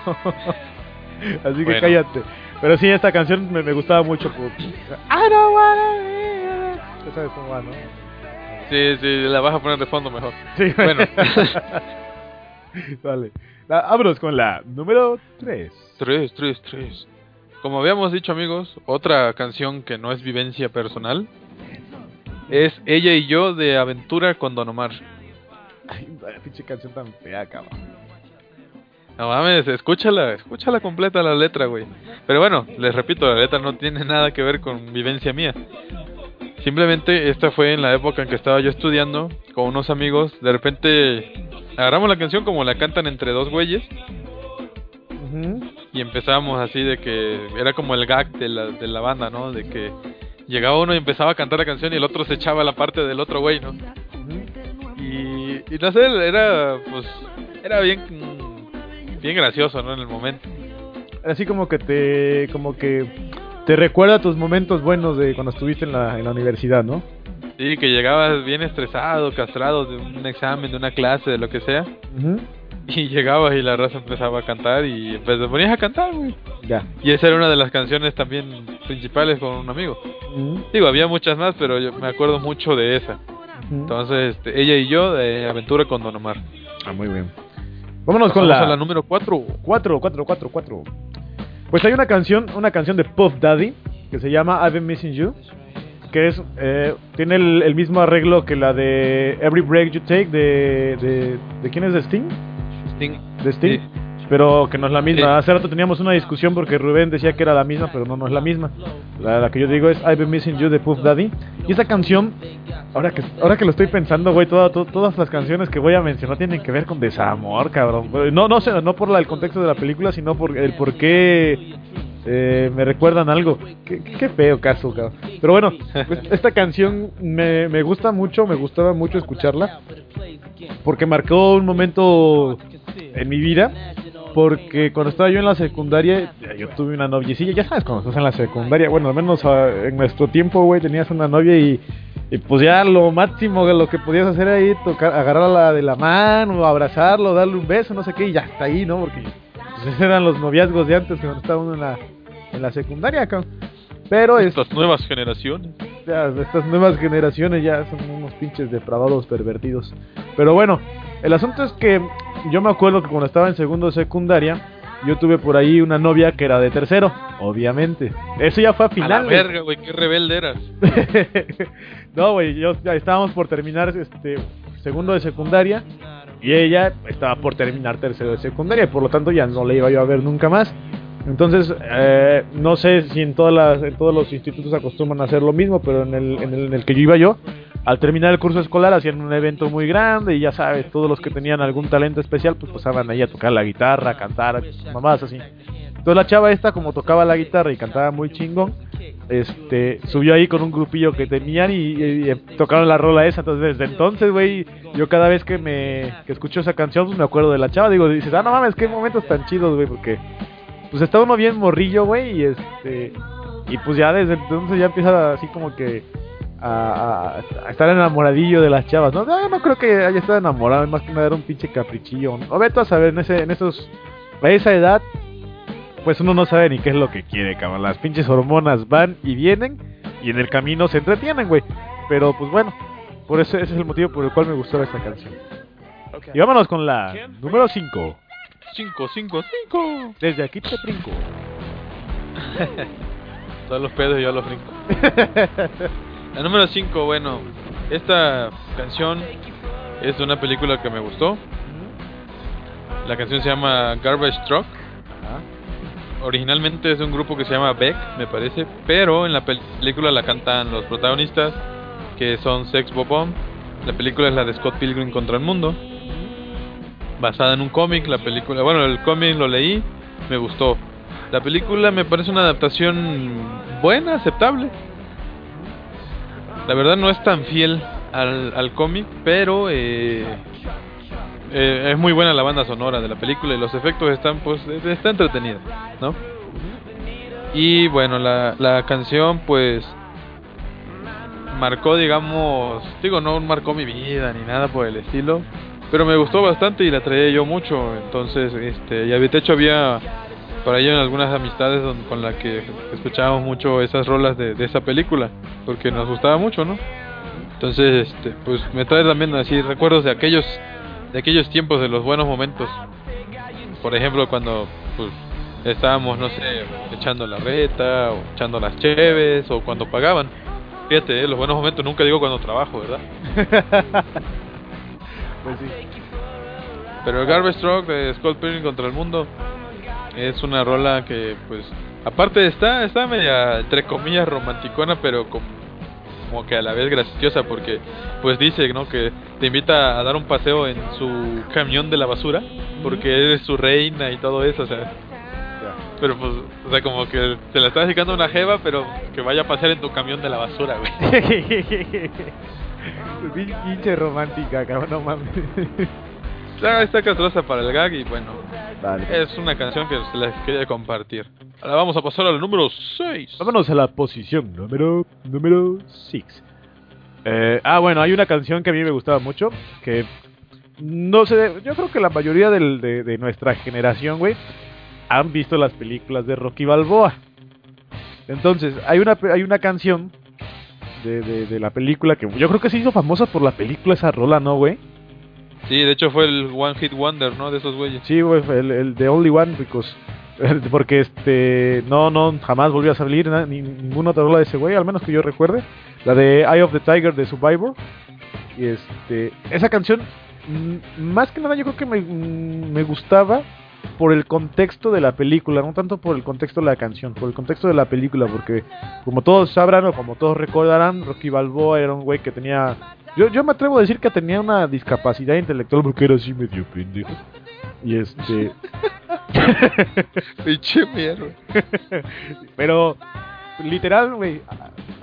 Así que Bueno. cállate. Pero sí, esta canción me, me gustaba mucho. Por... I don't wanna be- sabes cómo va, ¿no? Sí, sí, la vas a poner de fondo mejor. Sí, Bueno. vale. Vámonos con la número 3. Tres, tres, tres. Como habíamos dicho, amigos, otra canción que no es vivencia personal es Ella y yo de Aventura con Don Omar. Ay, vaya pinche canción tan fea, cabrón. No mames, escúchala, escúchala completa la letra, güey. Pero bueno, les repito, la letra no tiene nada que ver con vivencia mía. Simplemente esta fue en la época en que estaba yo estudiando con unos amigos. De repente agarramos la canción como la cantan entre dos güeyes y empezamos así de que era como el gag de la, de la banda, ¿no? De que llegaba uno y empezaba a cantar la canción y el otro se echaba la parte del otro güey, ¿no? Y, y no sé, era pues era bien bien gracioso, ¿no? En el momento. Así como que te como que te recuerda tus momentos buenos de cuando estuviste en la, en la universidad, ¿no? Sí, que llegabas bien estresado, castrado de un examen, de una clase, de lo que sea. Ujú. Y llegabas y la raza empezaba a cantar y pues te ponías a cantar, güey. Ya. Y esa era una de las canciones también principales con un amigo. Ujú. Digo, había muchas más, pero yo me acuerdo mucho de esa. Ujú. Entonces, este, ella y yo de Aventura con Don Omar. Ah, muy bien. Vámonos con la, a la número 4. 4, 4, 4, 4. Pues hay una canción, una canción de Puff Daddy que se llama I've Been Missing You, que es eh, tiene el, el mismo arreglo que la de Every Break You Take de de, de quién es de Sting, Sting. de Sting, Sí. pero que no es la misma. Hace rato teníamos una discusión porque Rubén decía que era la misma, pero no no es la misma. La, la que yo digo es I've Been Missing You de Puff Daddy y esa canción Ahora que, ahora que lo estoy pensando, güey, toda- to- todas las canciones que voy a mencionar tienen que ver con desamor, cabrón. No, no sé, no por la- el contexto de la película, sino por el por qué eh, me recuerdan algo. Qué, qué- qué feo caso, cabrón. Pero bueno, pues, esta canción me, me gusta mucho, me gustaba mucho escucharla. Porque marcó un momento en mi vida. Porque cuando estaba yo en la secundaria, yo tuve una noviecilla. Ya sabes, cuando estás en la secundaria, bueno, al menos ah, en nuestro tiempo, güey, tenías una novia y, y pues ya lo máximo de lo que podías hacer ahí, tocar, agarrarla de la mano, abrazarlo, darle un beso, no sé qué, y ya está ahí, ¿no? Porque pues, esos eran los noviazgos de antes, cuando estaba uno en la, en la secundaria, cabrón. Pero es, Estas nuevas generaciones. ya, estas nuevas generaciones ya son unos pinches depravados pervertidos. Pero bueno, el asunto es que yo me acuerdo que cuando estaba en segundo de secundaria, yo tuve por ahí una novia que era de tercero, obviamente. Eso ya fue a A la finales. verga, güey, qué rebelde eras. no, güey, yo ya estábamos por terminar este segundo de secundaria y ella estaba por terminar tercero de secundaria, y por lo tanto ya no le iba yo a ver nunca más. Entonces, eh, no sé si en, todas las, en todos los institutos acostumbran a hacer lo mismo, pero en el, en, el, en el que yo iba yo, al terminar el curso escolar hacían un evento muy grande y ya sabes, todos los que tenían algún talento especial, pues pasaban ahí a tocar la guitarra, a cantar, mamás así. Entonces la chava esta, como tocaba la guitarra y cantaba muy chingón, este, subió ahí con un grupillo que tenían y, tocaron la rola esa. Entonces desde entonces, güey, yo cada vez que me que escucho esa canción, pues me acuerdo de la chava. Digo, dices, ah, no mames, qué momentos tan chidos, güey, porque pues está uno bien morrillo, güey, y este... Y pues ya desde entonces ya empieza así como que a, a- a estar enamoradillo de las chavas. No, no, no creo que haya estado enamorado, más que nada era un pinche caprichillo. O vete a saber, en, ese, en esos, a esa edad, pues uno no sabe ni qué es lo que quiere, cabrón. Las pinches hormonas van y vienen y en el camino se entretienen, güey. Pero pues bueno, por eso ese es el motivo por el cual me gustó esta canción. Y vámonos con la número 5. 5, 5, 5. Desde aquí te brinco. Todos los pedos y yo los brinco. La número 5, bueno, esta canción es de una película que me gustó. La canción se llama Garbage Truck. Originalmente es de un grupo que se llama Beck, me parece, pero en la pel- película la cantan los protagonistas, que son Sex Bobomb. La película es la de Scott Pilgrim contra el mundo, basada en un cómic. La película, bueno, el cómic lo leí, me gustó. La película me parece una adaptación buena, aceptable. La verdad no es tan fiel al, al cómic, pero eh, eh, es muy buena la banda sonora de la película y los efectos están, pues, eh, está entretenida, ¿no? Y bueno, la, la canción, pues, marcó, digamos, digo, no marcó mi vida ni nada por el estilo, pero me gustó bastante y la traía yo mucho, entonces, este, y de hecho había por ahí en algunas amistades don- con las que escuchábamos mucho esas rolas de, de esa película, porque nos gustaba mucho, ¿no? Entonces, este, pues me trae también así recuerdos de aquellos de aquellos tiempos de los buenos momentos. Por ejemplo, cuando pues estábamos, no sé, echando la reta o echando las cheves o cuando pagaban. Fíjate, eh, los buenos momentos nunca digo cuando trabajo, ¿verdad? Pues sí. Pero el Garbage Truck de Scott Pilgrim contra el mundo es una rola que, pues, aparte está, está media, entre comillas, romanticona, pero como, como que a la vez graciosa, porque, pues dice, ¿no? Que te invita a dar un paseo en su camión de la basura, porque eres su reina y todo eso, o sea. Pero pues, o sea, como que te la estás dedicando a una jeva, pero que vaya a pasear en tu camión de la basura, güey. Pin- Pinche romántica, cabrón, no mames. Está, está castrosa para el gag y bueno, Vale. Es una canción que se les quería compartir. Ahora vamos a pasar al número 6. Vámonos a la posición número número 6. Eh, ah, bueno, hay una canción que a mí me gustaba mucho, que no sé, yo creo que la mayoría del- de, de nuestra generación, güey, han visto las películas de Rocky Balboa. Entonces, hay una, hay una canción de, de, de la película que yo creo que se hizo famosa por la película esa rola, ¿no, güey? Sí, de hecho fue el One Hit Wonder, ¿no? De esos güeyes. Sí, güey, el, el The Only One, because, porque este, no, no, jamás volvió a salir ni, ninguna otra rola de ese güey, al menos que yo recuerde. La de Eye of the Tiger de Survivor. Y este, esa canción, más que nada yo creo que me, me gustaba por el contexto de la película, no tanto por el contexto de la canción, por el contexto de la película, porque como todos sabrán o como todos recordarán, Rocky Balboa era un güey que tenía... Yo, yo me atrevo a decir que tenía una discapacidad intelectual porque era así medio pendejo. Y este... Pinche mierda. Pero, literal, güey,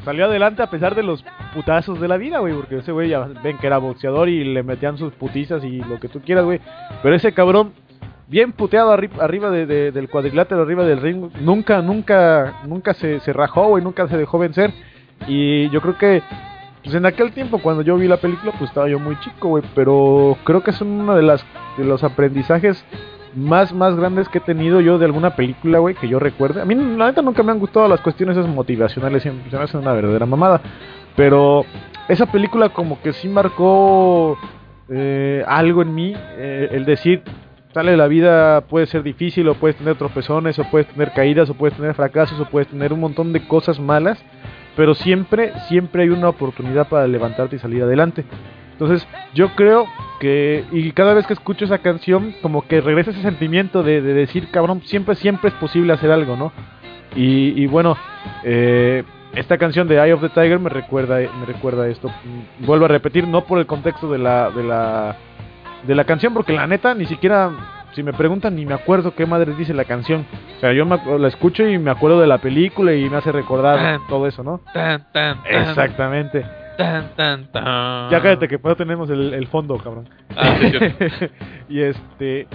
salió adelante a pesar de los putazos de la vida, güey, porque ese güey ya ven que era boxeador y le metían sus putizas y lo que tú quieras, güey. Pero ese cabrón, bien puteado arri- arriba de- del cuadrilátero, arriba del ring, nunca, nunca, nunca se, se rajó, güey, nunca se dejó vencer. Y yo creo que, pues en aquel tiempo, cuando yo vi la película, pues estaba yo muy chico, güey, pero creo que es uno de, las, de los aprendizajes más, más grandes que he tenido yo de alguna película, güey, que yo recuerde. A mí, la neta, nunca me han gustado las cuestiones esas motivacionales, siempre se me hacen una verdadera mamada. Pero esa película como que sí marcó eh, algo en mí, eh, el decir, sale la vida puede ser difícil, o puedes tener tropezones, o puedes tener caídas, o puedes tener fracasos, o puedes tener un montón de cosas malas, pero siempre, siempre hay una oportunidad para levantarte y salir adelante. Entonces, yo creo que, y cada vez que escucho esa canción, como que regresa ese sentimiento de, de decir, cabrón, siempre, siempre es posible hacer algo, ¿no? Y, y bueno, eh, esta canción de Eye of the Tiger me recuerda, me recuerda esto. Vuelvo a repetir, no por el contexto de la, de la, de la canción, porque la neta, ni siquiera, si me preguntan, ni me acuerdo qué madre dice la canción. O sea, yo me la escucho y me acuerdo de la película y me hace recordar todo eso, ¿no? Tan, tan, tan, Exactamente. Tan, tan, tan. Ya cállate que pues tenemos el, el fondo, cabrón. Ah, sí, y este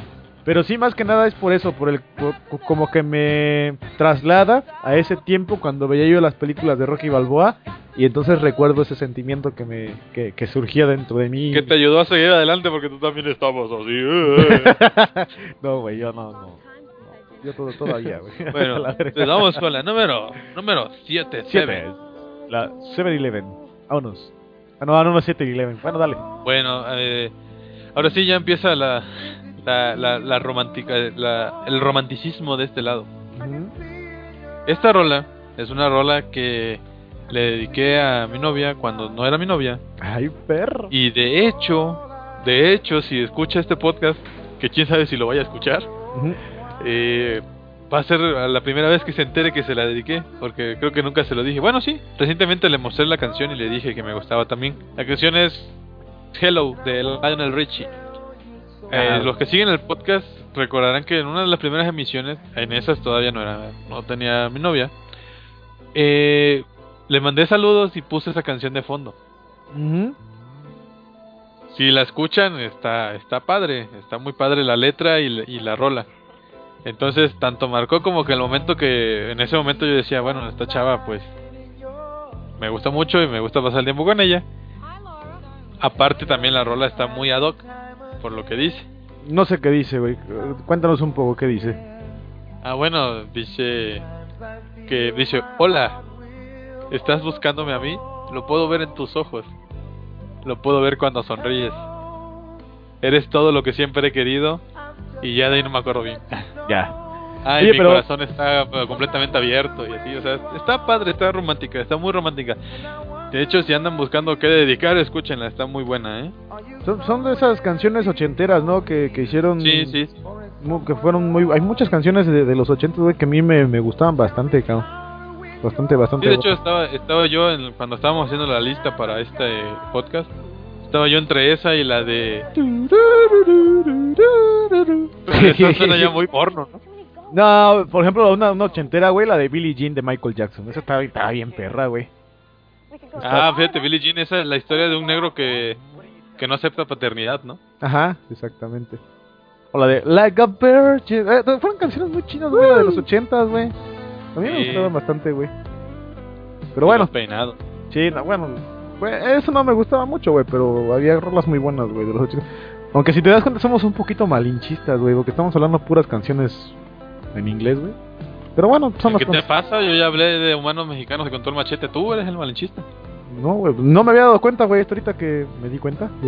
Pero sí, más que nada es por eso, por el por- co- como que me traslada a ese tiempo cuando veía yo las películas de Rocky Balboa y entonces recuerdo ese sentimiento que me que, que surgía dentro de mí. Que te ayudó a seguir adelante porque tú también estabas así. eh. no, güey, yo no, no. Yo todo, todavía, güey. bueno, pues vamos con la número número 7. Siete. La 7-Eleven. Vámonos. Ah, no, no, no, 7-Eleven. Bueno, dale. Bueno, eh, ahora sí ya empieza la la, la, la romántica la, el romanticismo de este lado. Ujú. Esta rola es una rola que le dediqué a mi novia cuando no era mi novia Ay, perro. y de hecho, de hecho si escucha este podcast, que quién sabe si lo vaya a escuchar, Ujú. eh, va a ser la primera vez que se entere que se la dediqué, porque creo que nunca se lo dije. Bueno, sí, recientemente le mostré la canción y le dije que me gustaba también. La canción es Hello de Lionel Richie. Eh, los que siguen el podcast recordarán que en una de las primeras emisiones, en esas todavía no era, no tenía mi novia, eh, le mandé saludos y puse esa canción de fondo. Ujú. Si la escuchan, está, está padre, está muy padre la letra y, la- y la rola. Entonces, tanto marcó como que el momento que, en ese momento yo decía, bueno, esta chava, pues, me gusta mucho y me gusta pasar el tiempo con ella. Aparte, también la rola está muy ad hoc, por lo que dice. No sé qué dice, güey. Cuéntanos un poco qué dice. Ah, bueno, dice que dice, hola, ¿estás buscándome a mí? Lo puedo ver en tus ojos. Lo puedo ver cuando sonríes. Eres todo lo que siempre he querido y ya de ahí no me acuerdo bien. Ya. Ay, Oye, mi pero- corazón está eh, completamente abierto y así, o sea, está padre, está romántica, está muy romántica. De hecho, si andan buscando qué dedicar, escúchenla, está muy buena, ¿eh? Son, son de esas canciones ochenteras, ¿no? Que, que hicieron. Sí, sí. Que fueron muy. Hay muchas canciones de, de los ochentas, güey, que a mí me, me gustaban bastante, cabrón. Bastante, Sí, bastante. de hecho estaba, estaba yo en- cuando estábamos haciendo la lista para este podcast. Estaba yo entre esa y la de. Esa suena ya muy porno, ¿no? No, por ejemplo, una, una ochentera, güey, la de Billie Jean de Michael Jackson. Esa estaba, estaba bien perra, güey. Ah, fíjate, Billie Jean, esa es la historia de un negro que, que no acepta paternidad, ¿no? Ajá, exactamente. O la de Like a Virgin. Eh, fueron canciones muy chinas, güey, de los ochentas, güey. A mí me gustaban bastante, güey. Pero bueno, Peinado. sí, no, bueno. güey, eso no me gustaba mucho, güey, pero había rolas muy buenas, güey, de los ochentas. Aunque si te das cuenta somos un poquito malinchistas, güey, porque estamos hablando puras canciones en inglés, güey. Pero bueno, son las ¿Qué te cosas. pasa? Yo ya hablé de humanos mexicanos y con todo el machete. Tú eres el malinchista. No, güey, no me había dado cuenta, güey, hasta ahorita que me di cuenta.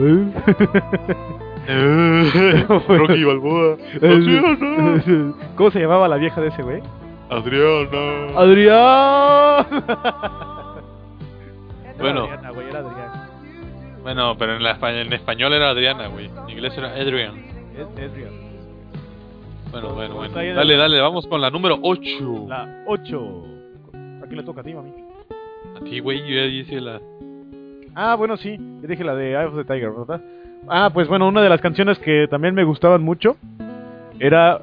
Rocky Balboa. ¿Cómo se llamaba la vieja de ese, güey? Adriana. ¡Adrián! Bueno. Adriana, güey, era Adrián. Bueno, pero en, la, en español era Adriana, güey. En inglés era Adrian. Es Adrián. Bueno, bueno, bueno. Está ahí en Dale, el- dale, vamos con la número 8. La 8. ¿A quién le toca a ti, mami? A ti, güey, yo ya dije la. Ah, bueno, sí. Yo dije la de Eye of the Tiger, ¿verdad? Ah, pues bueno, una de las canciones que también me gustaban mucho era.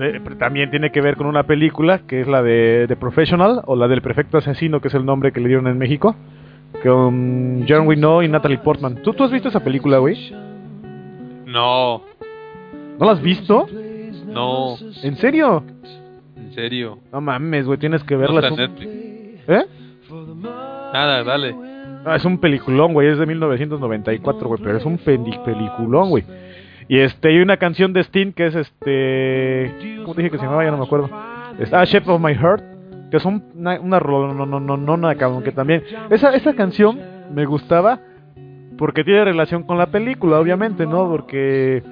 De- también tiene que ver con una película que es la de The Professional o la del Perfecto Asesino, que es el nombre que le dieron en México. Con John Reno y Natalie Portman. ¿Tú, ¿Tú has visto esa película, güey? No, ¿No la has visto? no, ¿En serio? en serio. No mames, güey, tienes que No verla. está es en un- Netflix. ¿Eh? Nada, dale. Ah, es un peliculón, güey, es de 1994, güey, pero es un peli- peliculón, güey. Y este, hay una canción de Sting que es este, ¿cómo dije que se llamaba? Ya no me acuerdo. Es ah, Shape of My Heart, que es un- una una no, no, no, no, no, cabrón, que también esa esa canción me gustaba porque tiene relación con la película, obviamente, ¿no? Porque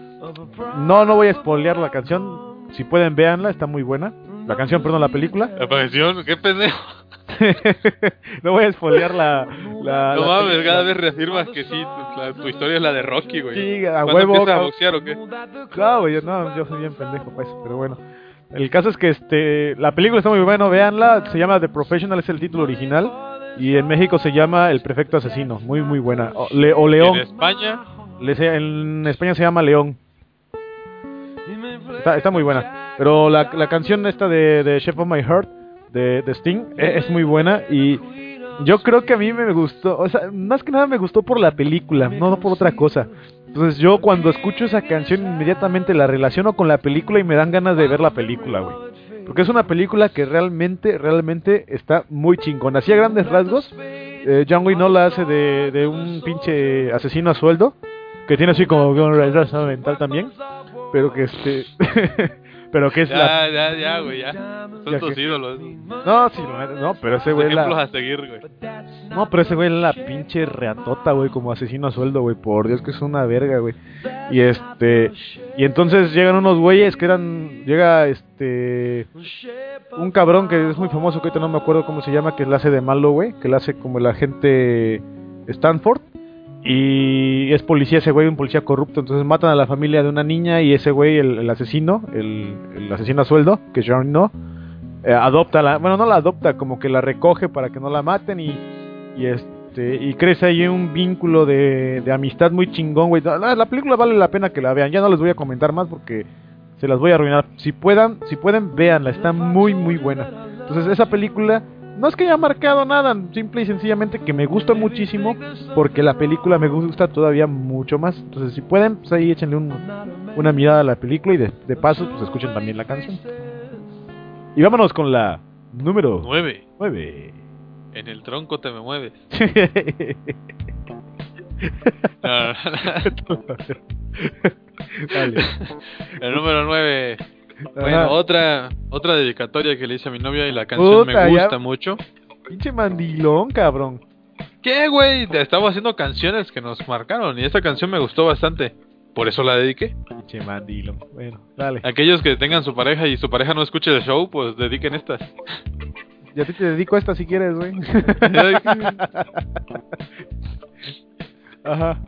no no voy a spoilear la canción, si pueden véanla, está muy buena. La canción, perdón, la película. La canción, qué pendejo. no voy a spoilear la, la No la mames, película. cada vez reafirmas que sí, tu, la- tu historia es la de Rocky, güey. Sí, a ¿Cuándo huevo, empiezas a boxear o qué? Claro, güey, yo, no, yo soy bien pendejo para eso, pero bueno. El caso es que este la película está muy buena, véanla, se llama The Professional, es el título original. Y en México se llama El Perfecto Asesino, muy muy buena. O, Le- o En León, España, le se- en España se llama León. Está, está muy buena. Pero la, la canción esta de, de Chef of My Heart, de, de Sting, e- es, muy buena. Y Yo creo que a mí me gustó, o sea, más que nada me gustó por la película, no por otra cosa. Entonces yo cuando escucho esa canción inmediatamente la relaciono con la película y me dan ganas de ver la película, güey. Porque es una película que realmente, realmente está muy chingona. Así a grandes rasgos, eh, John Wayne la hace de, de un pinche asesino a sueldo, que tiene así como un retraso mental también, pero que este... pero que es la... Ya, ya, ya, güey, ya. Son Ya tus ídolos. No, sí, no, pero ese güey Ejemplos la... a seguir, güey. No, pero ese güey es la pinche reatota, güey, como asesino a sueldo, güey. Por Dios que es una verga, güey. Y este. Y entonces llegan unos güeyes que eran. Llega este. Un cabrón que es muy famoso, que ahorita no me acuerdo cómo se llama, que la hace de malo, güey. Que la hace como el agente Stanford. Y es policía ese güey, un policía corrupto. Entonces matan a la familia de una niña y ese güey, el, asesino, el, asesino a sueldo, que John No, eh, adopta la, bueno, no la adopta, como que la recoge para que no la maten y, y este y crece ahí un vínculo de, de amistad muy chingón, güey. La, la película vale la pena que la vean. Ya no les voy a comentar más porque se las voy a arruinar. Si puedan, si pueden, véanla, está muy muy buena. Entonces, esa película no es que haya marcado nada, simple y sencillamente que me gusta muchísimo porque la película me gusta todavía mucho más. Entonces, si pueden, pues ahí échenle un- una mirada a la película y de, de paso, pues escuchen también la canción. Y vámonos con la número Nueve. 9. En el tronco te me mueves. No, no, no. Dale. El número 9. Bueno, Ajá. otra otra dedicatoria que le hice a mi novia y la canción Puta, me ya- gusta mucho. Pinche mandilón, cabrón. ¿Qué, güey? Estaba haciendo canciones que nos marcaron y esta canción me gustó bastante. Por eso la dediqué. Pinche mandilón. Bueno, dale. Aquellos que tengan su pareja y su pareja no escuche el show, pues dediquen estas. Ya te, te dedico a esta si quieres, güey. Ajá.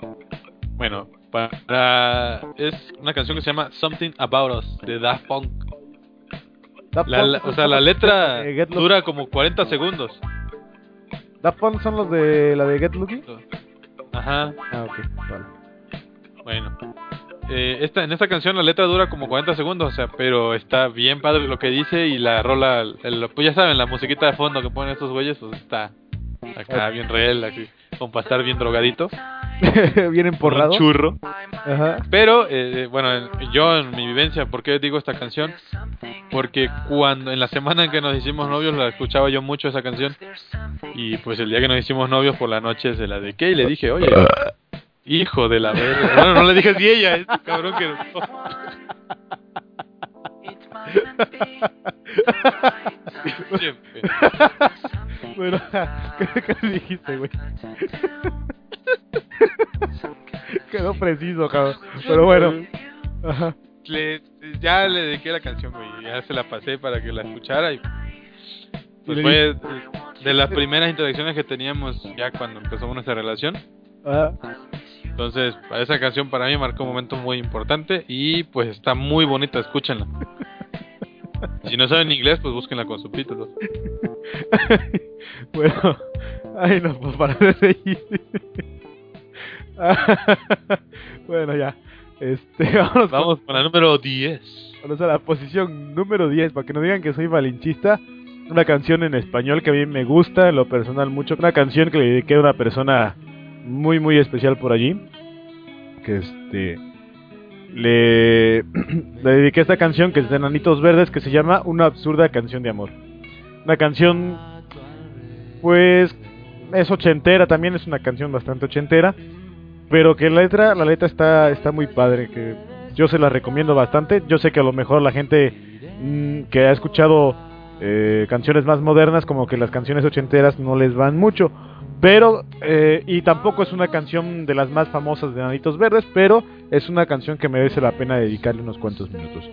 Bueno, para es una canción que se llama Something About Us de Daft Punk. Daft La- Punk la- son o sea, la letra dura como 40 segundos. Daft Punk son los de la de Get Lucky. Ajá. Ah, ok. Vale. Bueno, eh, esta, en esta canción la letra dura como 40 segundos, o sea, pero está bien padre lo que dice y la rola, el- pues ya saben, la musiquita de fondo que ponen estos güeyes, pues está acá bien real, así, como para estar bien drogadito, Bien por emporrado. un churro. Ajá. Pero, eh, bueno, en- yo en mi vivencia, ¿por qué digo esta canción? Porque cuando, en la semana en que nos hicimos novios, la escuchaba yo mucho esa canción. Y pues el día que nos hicimos novios por la noche se la dediqué y le dije, oye, hijo de la verga. Bueno, no le dije así ella, es cabrón que... Pe- Bueno, ¿qué, qué dijiste, güey? Quedó preciso, cabrón. Pero bueno. Ajá. le- ya le dediqué la canción, güey. Ya se la pasé para que la escuchara y pues fue de- las primeras interacciones que teníamos ya cuando empezó nuestra relación. Ajá. Entonces, esa canción para mí marcó un momento muy importante y pues está muy bonita, escúchenla. Si no saben inglés, pues búsquenla con subtítulos. bueno, ay no, pues para de reír. bueno, ya. Este, vámonos, Vamos con la número 10. Vamos a la posición número 10, para que no digan que soy malinchista. Una canción en español que a mí me gusta, en lo personal mucho. Una canción que le dediqué a una persona muy, muy especial por allí. Que este. Le, le dediqué esta canción que es de Nanitos Verdes que se llama Una absurda canción de amor. Una canción, pues, es ochentera también, es una canción bastante ochentera. Pero que la letra, la letra está, está muy padre, que yo se la recomiendo bastante. Yo sé que a lo mejor la gente mm, que ha escuchado eh, canciones más modernas, como que las canciones ochenteras no les van mucho. Pero, eh, y tampoco es una canción de las más famosas de Nanitos Verdes, pero es una canción que merece la pena dedicarle unos cuantos minutos.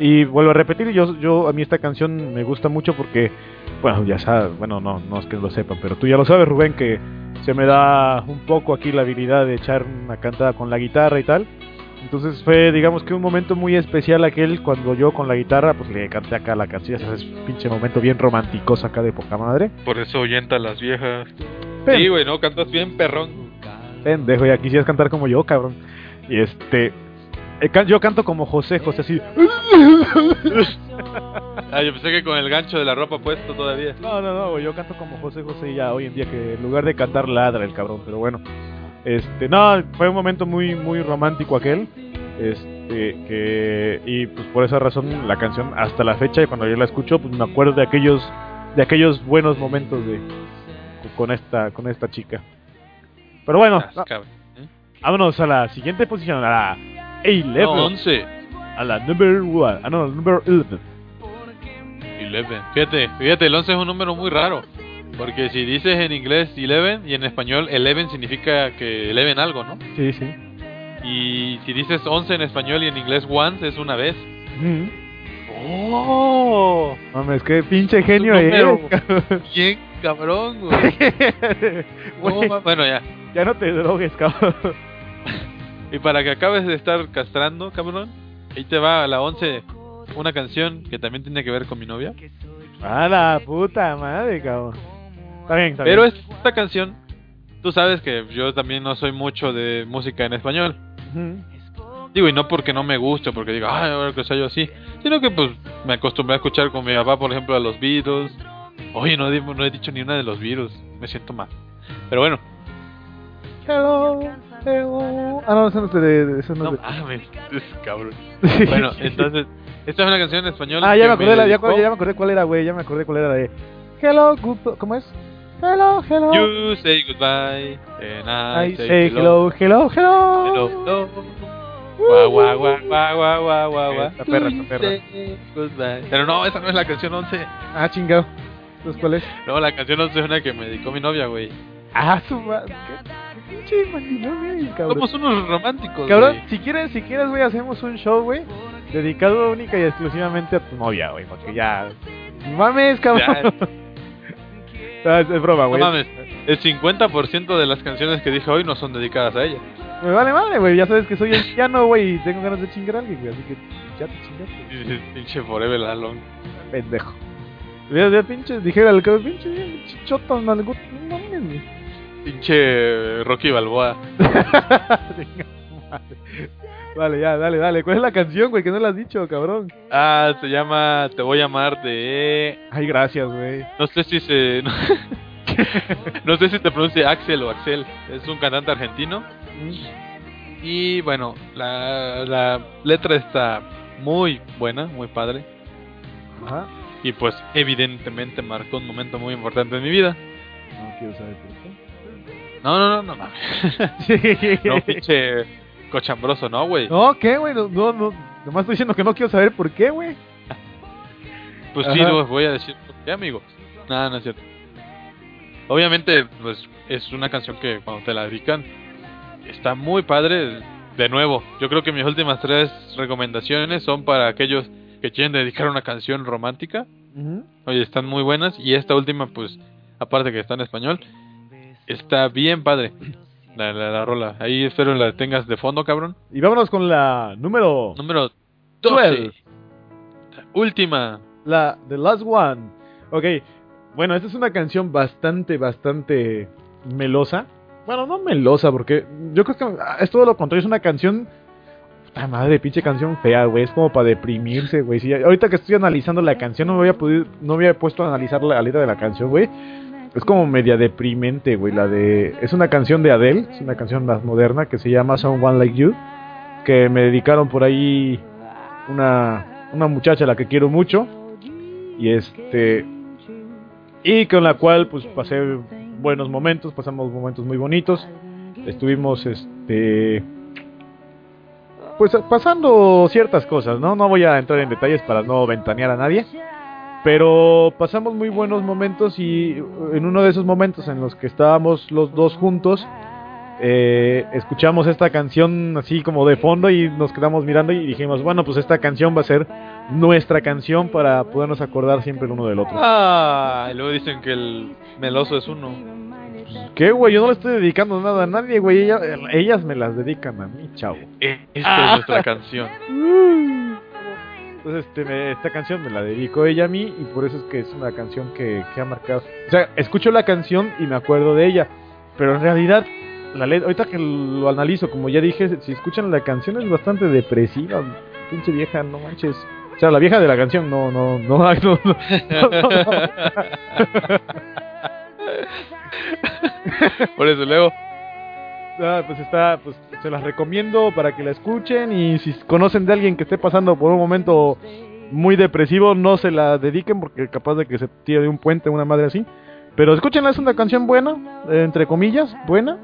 Y vuelvo a repetir, yo, yo a mí esta canción me gusta mucho porque, bueno, ya sabes, bueno, no, no es que lo sepan, pero tú ya lo sabes, Rubén, que se me da un poco aquí la habilidad de echar una cantada con la guitarra y tal. Entonces fue, digamos que un momento muy especial aquel cuando yo con la guitarra, pues le canté acá la canción, sabes, pinche momento bien romántico acá de poca madre. Por eso oyenta a las viejas. Pen- Sí, güey, no, cantas bien perrón. Pendejo, ya quisieras cantar como yo, cabrón. Y este. Eh, yo canto como José, José así. Ah, yo pensé que con el gancho de la ropa puesto todavía. No, no, no, yo canto como José José ya hoy en día que en lugar de cantar ladra el cabrón, pero bueno. Este, no, fue un momento muy muy romántico aquel. Este, que y pues por esa razón la canción hasta la fecha y cuando yo la escucho, pues me acuerdo de aquellos de aquellos buenos momentos de con esta con esta chica. Pero bueno, Ah, no. ¿eh? vámonos a la siguiente posición, a la A-Level, No, 11. a la number one, ah no, number 11. 11. Fíjate, fíjate, el 11 es un número muy raro. Porque si dices en inglés 11 y en español 11 significa que 11 algo, ¿no? Sí, sí. Y si dices 11 en español y en inglés once es una vez. Ujú. ¡Oh! Mames, qué pinche genio Un es. número cabrón. Bien cabrón, güey. Ma- bueno, ya. ya no te drogues, cabrón. Y para que acabes de estar castrando, cabrón, ahí te va la 11, una canción que también tiene que ver con mi novia. A la puta madre, cabrón. Está bien, está Pero bien. esta canción, tú sabes que yo también no soy mucho de música en español. Digo, y no porque no me guste, porque digo, ay, a ver que soy yo así, sino que pues me acostumbré a escuchar con mi papá, por ejemplo, a los Beatles. Oye, no, he dicho ni una de los Beatles, me siento mal. Pero bueno, Hello, Ah, no, eso no es de. Eso no no es de- mames, es cabrón. Bueno, entonces, esta es una canción en español. Ah, ya me acordé, la- ya, ya me acordé cuál era, güey. Ya me acordé cuál era de. Hello, good. ¿Cómo es? Hello, hello. You say goodbye, and I, I say hello, hello, hello. Hello, hello. Guau, guau, guau, guau, guau, guau, guau. Esta perra, esta perra. goodbye. Pero no, esa no es la canción 11. Ah, chingado. Entonces, ¿cuál es? No, la canción 11 es una que me dedicó mi novia, güey. Ah, su madre. Pinche mandilón, güey, cabrón. Somos unos románticos, Cabrón, güey. si quieres, si quieres, güey, hacemos un show, güey, dedicado única y exclusivamente a tu novia, güey, porque ya... Mames, cabrón. Ah, es, es broma, No güey. mames, el 50% de las canciones que dije hoy no son dedicadas a ella. Me vale madre, güey, ya sabes que soy el piano, güey, y tengo ganas de chingar a alguien, güey, así que ya te chingaste, Pinche Forever Alone. pendejo. Ya, ya, pinche, dijera el cabrón, pinche chichota, nalgot, no mames, güey. Pinche Rocky Balboa. Vale, ya, dale, dale. ¿Cuál es la canción, güey? Que no la has dicho, cabrón. Ah, se llama Te voy a amar de... Ay, gracias, güey. No sé si se... No sé si te pronuncia Axel o Axel. Es un cantante argentino. Y bueno, la, la letra está muy buena, muy padre. Ajá. Y pues evidentemente marcó un momento muy importante en mi vida. No quiero saber. No, no, no, no mames. No, pinche cochambroso, no, güey. No, ¿qué, güey? No, no, no. Nomás estoy diciendo que no quiero saber por qué, güey. Pues sí, Ajá. los voy a decir por qué, amigos. Nada, no es cierto. Obviamente, pues es una canción que cuando te la dedican está muy padre. De nuevo, yo creo que mis últimas tres recomendaciones son para aquellos que quieren dedicar una canción romántica. Oye, están muy buenas. Y esta última, pues, aparte que está en español, está bien padre. La, la, la rola. Ahí espero la tengas de fondo, cabrón. Y vámonos con la número... Número 12. 12. Última. La The Last One. Ok. Bueno, esta es una canción bastante, bastante melosa. Bueno, no melosa, porque yo creo que es todo lo contrario. Es una canción... Puta madre, pinche canción fea, güey. Es como para deprimirse, güey. Si ahorita que estoy analizando la canción, no me había podido, no me había puesto a analizar la letra de la canción, güey. Es como media deprimente, güey. La de. Es una canción de Adele. Es una canción más moderna que se llama Someone Like You. Que me dedicaron por ahí una, una muchacha a la que quiero mucho. Y este. Y con la cual, pues pasé buenos momentos. Pasamos momentos muy bonitos. Estuvimos, este. Pues pasando ciertas cosas, ¿no? No voy a entrar en detalles para no ventanear a nadie. Pero pasamos muy buenos momentos y en uno de esos momentos en los que estábamos los dos juntos, eh, escuchamos esta canción así como de fondo y nos quedamos mirando y dijimos, bueno, pues esta canción va a ser nuestra canción para podernos acordar siempre el uno del otro. Ah, y luego dicen que el meloso es uno. ¿Qué, güey? Yo no le estoy dedicando nada a nadie, güey. Ella- ellas me las dedican a mí, chavo. Esta es nuestra canción. Entonces, este, me- esta canción me la dedicó ella a mí y por eso es que es una canción que, que ha marcado. O sea, escucho la canción y me acuerdo de ella, pero en realidad la letra, ahorita que lo analizo, como ya dije, si escuchan la canción es bastante depresiva, pinche vieja, no manches. O sea, la vieja de la canción, no, no, no, no, no, no, no. Por eso luego. Ah, pues está, pues se las recomiendo para que la escuchen y si conocen de alguien que esté pasando por un momento muy depresivo, no se la dediquen porque capaz de que se tire de un puente una madre así. Pero escúchenla, es una canción buena, entre comillas, buena.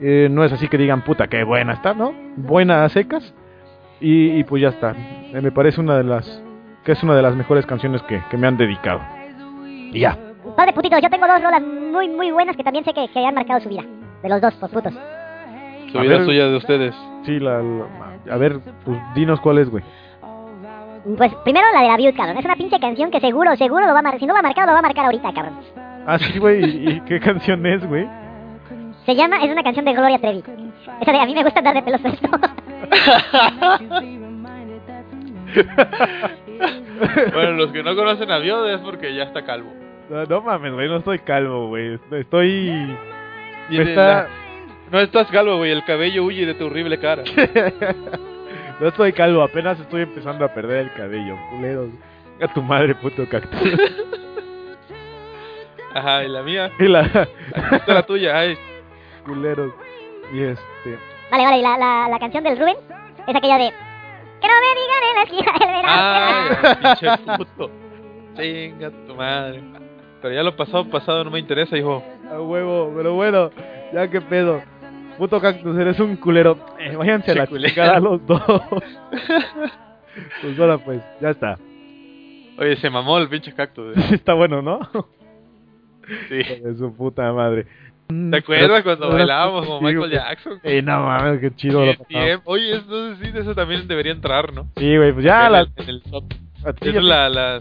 Eh, no es así que digan, puta, qué buena está, ¿no? Buena a secas. Y, y pues ya está. Eh, me parece una de las, que es una de las mejores canciones que, que me han dedicado. Y ya. Padre putito, yo tengo dos rolas muy, muy buenas que también sé que, que han marcado su vida. De los dos, por putos. Su A vida ver. suya de ustedes. Sí, la, la- a ver, pues dinos cuál es, güey. Pues primero la de la Beaut, cabrón. Es una pinche canción que seguro, seguro lo va a marcar. Si no lo ha marcado, lo va a marcar ahorita, cabrón. Ah, sí, güey. ¿Y, y qué canción es, güey? Se llama, es una canción de Gloria Trevi. Esa de a mí me gusta andar de pelo suelto. bueno, los que no conocen a Biod es porque ya está calvo. No, no mames, güey, no estoy calvo, güey. Estoy... Está- la- No estás calvo, güey. El cabello huye de tu horrible cara. no estoy calvo, apenas estoy empezando a perder el cabello, culeros. A tu madre, puto cactus. Ajá, y la mía. y la... Esta la tuya. Ay, culeros. Y este... Vale, vale, y la, la, la canción del Rubén es aquella de... Que no me digan en la esquina el verano. Ay, pinche puto. Chinga tu madre. Pero ya lo pasado, pasado no me interesa, hijo. A huevo, pero bueno, ya que pedo. Puto cactus, eres un culero. Eh, váyanse a la chingada los dos. pues ahora pues, ya está. Oye, se mamó el pinche cactus. eh. Está bueno, ¿no? Sí. De su puta madre. ¿Te acuerdas cuando bailábamos como Sí, Michael. Jackson? Eh, no mames, qué chido Qué tiempo. Oye, sé si eso también debería entrar, ¿no? Sí, güey, pues ya en, la, el, en el top. a ti Es ya- la, la, la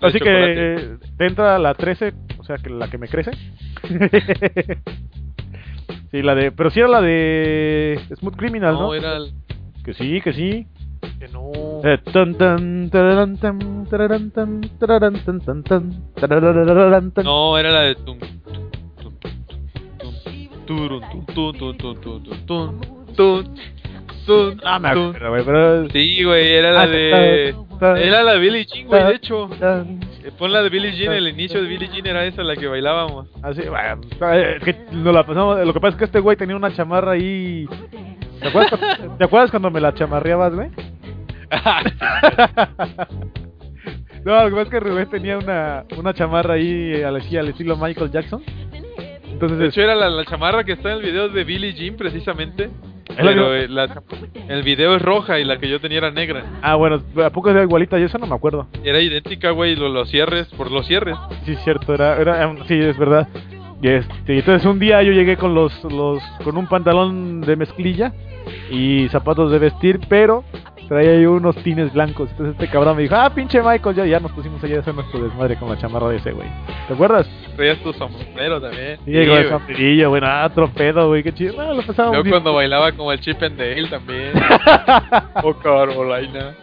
Así chocolate. que eh, te entra la 13, o sea, que la que me crece. Sí, la de, pero sí era la de Smooth Criminal, ¿no? No, era el... Que sí, que sí. Que no. Eh, tan, tan, tararán, tan, tararán, tan, tararán, tan, tan, tan, tararararán, tan. No, era la de tum, tum, tum, tum, turun, tum, tum, tum, tum, tum, tum, tum, tum, tum, Ah, me acuerdo, güey, pero... Sí, güey, era la Ah, de... Era la de Billie Jean, güey, de hecho. Eh, Pon la de Billie Jean, el inicio de Billie Jean era esa la que bailábamos. Así, bueno, eh, es que nos la pasamos. Lo que pasa es que este güey tenía una chamarra ahí. ¿Te acuerdas, cu- ¿te acuerdas cuando me la chamarreabas, güey? no, lo que pasa es que Rubén tenía una, una chamarra ahí al, al estilo Michael Jackson. Entonces, De hecho, era la, la chamarra que está en el video de Billie Jean, precisamente. Pero eh, la- el video es roja y la que yo tenía era negra. ah, bueno, ¿a poco era igualita? Yo eso no me acuerdo. Era idéntica, güey, lo- los cierres, por los cierres. Sí, es cierto, era, era, em, sí, es verdad. Y este, entonces un día yo llegué con los, los, con un pantalón de mezclilla y zapatos de vestir, pero traía ahí unos tines blancos. Entonces este cabrón me dijo, ah, pinche Michael, ya, ya nos pusimos allá a hacer nuestro desmadre con la chamarra de ese güey. ¿Te acuerdas? Traías tu sombrero también. Sí, llegó güey. el sombrerillo, güey, ah, otro pedo, güey, qué chido. No, lo pasábamos Yo bien. cuando bailaba como el Chip and Dale también. o Carolina.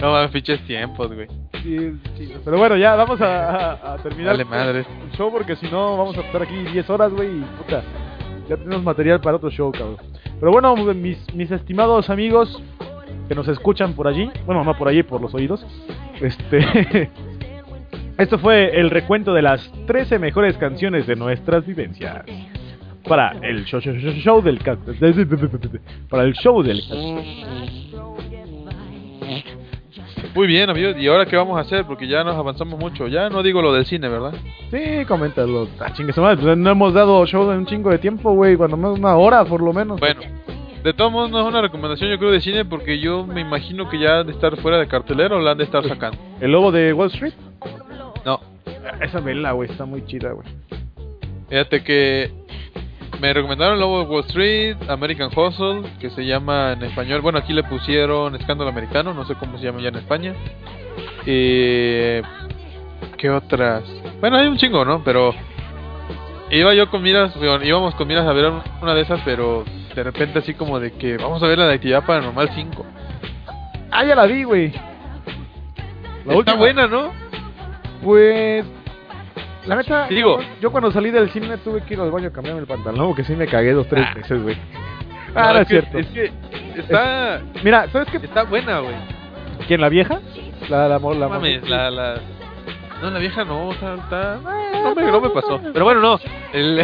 No mames, pinches tiempos, güey. Sí, sí, Pero bueno, ya vamos a, a- a terminar Dale madre. el show porque si no vamos a estar aquí 10 horas, güey, y puta. Ya tenemos material para otro show, cabrón. Pero bueno, mis, estimados amigos que nos escuchan por allí, bueno, no por allí, por los oídos. Este Esto fue el recuento de las 13 mejores canciones de nuestras vivencias. Para el show, show del cactus. Para el show del cactus. Muy bien, amigos. ¿Y ahora qué vamos a hacer? Porque ya nos avanzamos mucho. Ya no digo lo del cine, ¿verdad? Sí, coméntalo. Ah, chingue madre, no hemos dado show en un chingo de tiempo, güey. Cuando menos una hora, por lo menos. Bueno, de todos modos no es una recomendación yo creo de cine porque yo me imagino que ya han de estar fuera de cartelera o la han de estar sacando. El lobo de Wall Street. No, Esa vela, güey, está muy chida, güey. fíjate que me recomendaron Lobo de Wall Street, American Hustle, que se llama en español, bueno aquí le pusieron Escándalo Americano, no sé cómo se llama ya en España. Eh, ¿Qué otras? Bueno, hay un chingo, ¿no? Pero iba yo con miras, íbamos con miras a ver una de esas, pero de repente así como de que vamos a ver la de actividad paranormal 5. Ah, ya la vi, güey. La Está última. buena, ¿no? Pues. La neta, Digo- yo, cuando salí del cine tuve que ir al baño a cambiarme el pantalón porque sí me cagué dos, tres Ah. veces, güey. Ah, no, es que, cierto. Es que está, Mira, ¿sabes qué? está buena, güey. ¿Quién, la vieja? La, la, la, mames, la, la... No, la vieja no, o sea, está... No me, no me pasó. Pero bueno, no. El,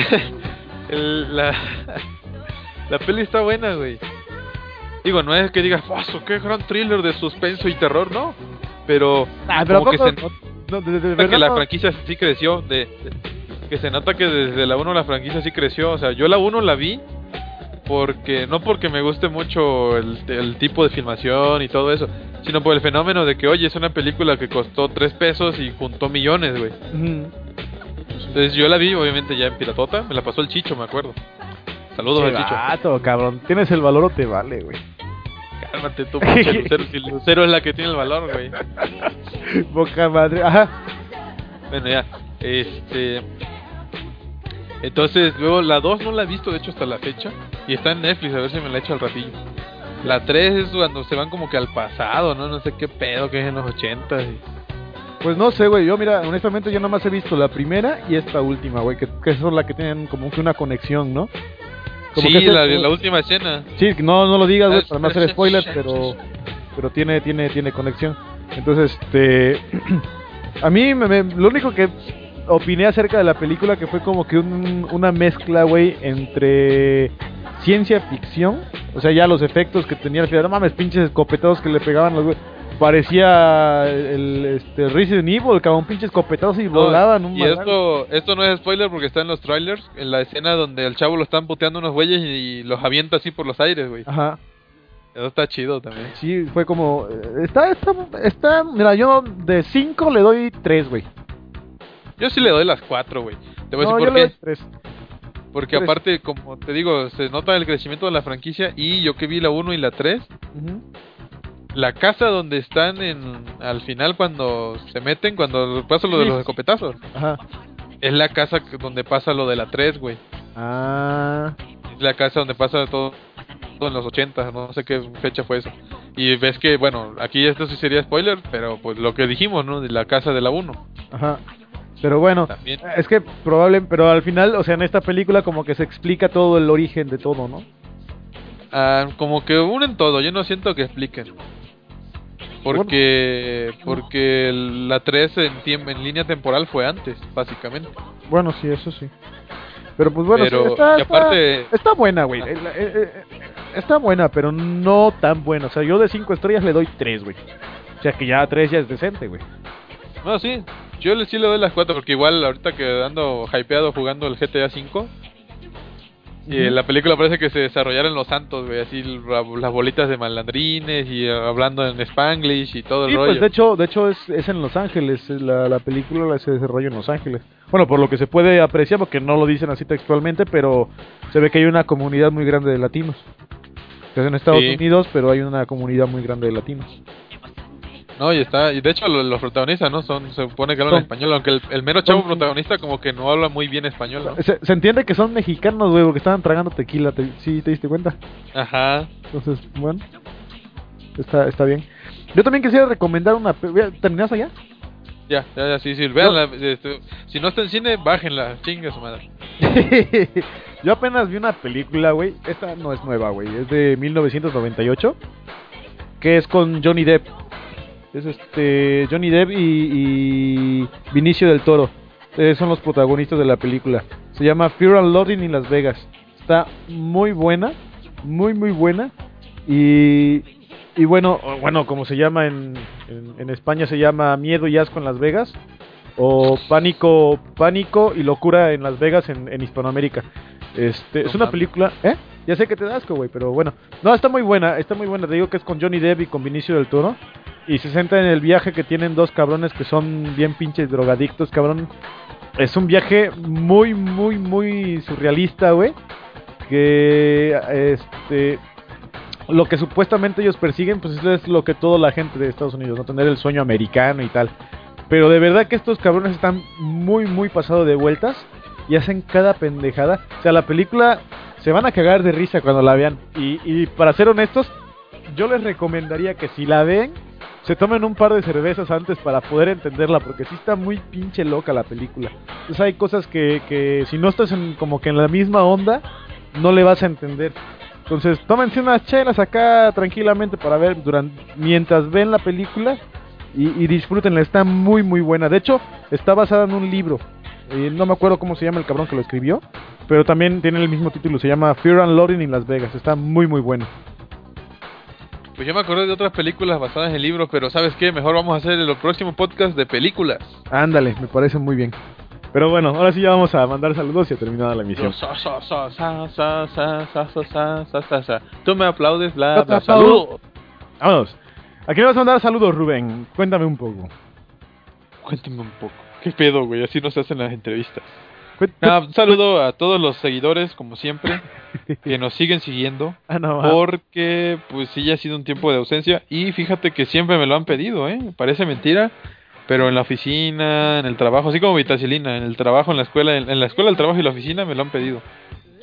el, la, la peli está buena, güey. Digo, no es que digas, ¡Paso, qué gran thriller de suspenso y terror! No. Pero, Ah, pero como No, de, de- de que verdad la no- franquicia sí creció. De, que se nota que desde la 1 la franquicia sí creció. O sea, yo la 1 la vi porque no porque me guste mucho el, el tipo de filmación y todo eso, sino por el fenómeno de que, oye, es una película que costó 3 pesos y juntó millones, güey. Ujú. Entonces yo la vi, obviamente, ya en Piratota. Me la pasó el Chicho, me acuerdo. Saludos al Chicho. vato, cabrón. Tienes el valor o te vale, güey. Cálmate tú, pinche Lucero. Si Lucero es la que tiene el valor, güey. Boca madre. Ajá. Bueno, ya. Este. Entonces, luego la 2 no la he visto, de hecho, hasta la fecha. Y está en Netflix, a ver si me la echo al ratillo. La 3 es cuando se van como que al pasado, ¿no? No sé qué pedo que es en los 80 y... Pues no sé, güey. Yo, mira, honestamente, yo nomás he visto la primera y esta última, güey. Que, que son las que tienen como que una conexión, ¿no? Como Sí, que la, la última escena. Sí, no, no lo digas, güey, para no hacer spoilers, pero, pero tiene, tiene, tiene conexión. Entonces, este, a mí me, me- lo único que opiné acerca de la película que fue como que un- una mezcla, güey, entre ciencia ficción, o sea, ya los efectos que tenía al final, no mames, pinches escopetados que le pegaban los güey. Parecía el este, Resident Evil, cabrón, pinches escopetados y No, volaban un y esto, esto no es spoiler porque está en los trailers, en la escena donde el chavo lo están puteando unos güeyes y los avienta así por los aires, güey. Ajá. Eso está chido también. Sí, fue como. eh, Está, está, está. Mira, yo de 5 le doy 3, güey. Yo sí le doy las cuatro, güey. Te voy a No, decir yo por le qué. doy 3. Porque aparte, como te digo, se nota el crecimiento de la franquicia y yo que vi la 1 y la 3, la casa donde están en al final cuando se meten, cuando pasa lo de los escopetazos, Ajá. es la casa donde pasa lo de la 3, güey. Ah. Es la casa donde pasa todo, todo en los 80, no sé qué fecha fue eso. Y ves que, bueno, aquí esto sí sería spoiler, pero pues lo que dijimos, ¿no? De la casa de la 1. Ajá. Pero bueno, También. es que probable, pero al final, o sea, en esta película como que se explica todo el origen de todo, ¿no? Ah, como que unen todo, yo no siento que expliquen. Porque porque la 3 en, en línea temporal fue antes, básicamente. Bueno, sí, eso sí. Pero pues bueno, Pero, sí, está, aparte- está, está buena, güey. Está buena, pero no tan buena. O sea, yo de 5 estrellas le doy 3, güey. O sea, que ya 3 ya es decente, güey. No, sí, yo sí le doy las 4 porque igual ahorita que ando hypeado jugando el GTA 5 y en la película parece que se desarrollaron los santos, güey, así la- las bolitas de malandrines y eh, hablando en Spanglish y todo el Sí, rollo. pues de hecho, de hecho es, es en Los Ángeles, la, la película la se desarrolla en Los Ángeles. Bueno, por lo que se puede apreciar, porque no lo dicen así textualmente, pero se ve que hay una comunidad muy grande de latinos. Es en Estados Sí. Unidos, pero hay una comunidad muy grande de latinos. No, y está, y de hecho lo- los protagonistas, ¿no? Son, se supone que hablan Son- español, aunque el, el mero chavo son- protagonista como que no habla muy bien español, ¿no? Se, se entiende que son mexicanos, güey, porque estaban tragando tequila, te- ¿sí te diste cuenta? Ajá. Entonces, bueno, está, está bien. Yo también quisiera recomendar una... ¿Terminas allá? Ya, ya, ya, sí, sí. Veanla, este, si no está en cine, bájenla, chinga su madre. Yo apenas vi una película, güey. Esta no es nueva, güey. Es de 1998. Que es con Johnny Depp. Es este. Johnny Depp y, y Vinicio del Toro. Eh, son los protagonistas de la película. Se llama Fear and Loathing in Las Vegas. Está muy buena. Muy, muy buena. Y. Y bueno, bueno, como se llama en, en, en España, se llama Miedo y Asco en Las Vegas o pánico pánico y locura en Las Vegas en, en Hispanoamérica este No es una película eh ya sé que te da asco güey pero bueno no está muy buena está muy buena te digo que es con Johnny Depp y con Vinicio del Toro y se centra en el viaje que tienen dos cabrones que son bien pinches drogadictos cabrón es un viaje muy muy muy surrealista güey que este lo que supuestamente ellos persiguen pues eso es lo que toda la gente de Estados Unidos no tener el sueño americano y tal pero de verdad que estos cabrones están muy, muy pasados de vueltas y hacen cada pendejada. O sea, la película se van a cagar de risa cuando la vean. Y, y para ser honestos, yo les recomendaría que si la ven, se tomen un par de cervezas antes para poder entenderla, porque sí está muy pinche loca la película. Entonces hay cosas que, que si no estás como que en la misma onda, no le vas a entender. Entonces, tómense unas chelas acá tranquilamente para ver mientras ven la película y, y disfrútenla. Está muy muy buena. De hecho, está basada en un libro. Eh, no me acuerdo cómo se llama el cabrón que lo escribió, pero también tiene el mismo título. Se llama Fear and Loading in Las Vegas. Está muy muy bueno. Pues yo me acordé de otras películas basadas en libros, pero ¿sabes qué? Mejor vamos a hacer el próximo podcast de películas. Ándale, me parece muy bien. Pero bueno, ahora sí ya vamos a mandar saludos y ha terminado la emisión. Tú me aplaudes, bla, bla, saludos. Vámonos. ¿A quién vas a mandar saludos, Rubén? Cuéntame un poco. Cuéntame un poco. ¿Qué pedo, güey? Así no se hacen las entrevistas. Cué- Ah, un saludo a todos los seguidores, como siempre, que nos siguen siguiendo. Ah, no. Porque, pues sí, ya ha sido un tiempo de ausencia. Y fíjate que siempre me lo han pedido, ¿eh? Parece mentira. Pero en la oficina, en el trabajo, así como Vitacilina, en el trabajo, en la escuela, en, en la escuela, el trabajo y la oficina me lo han pedido.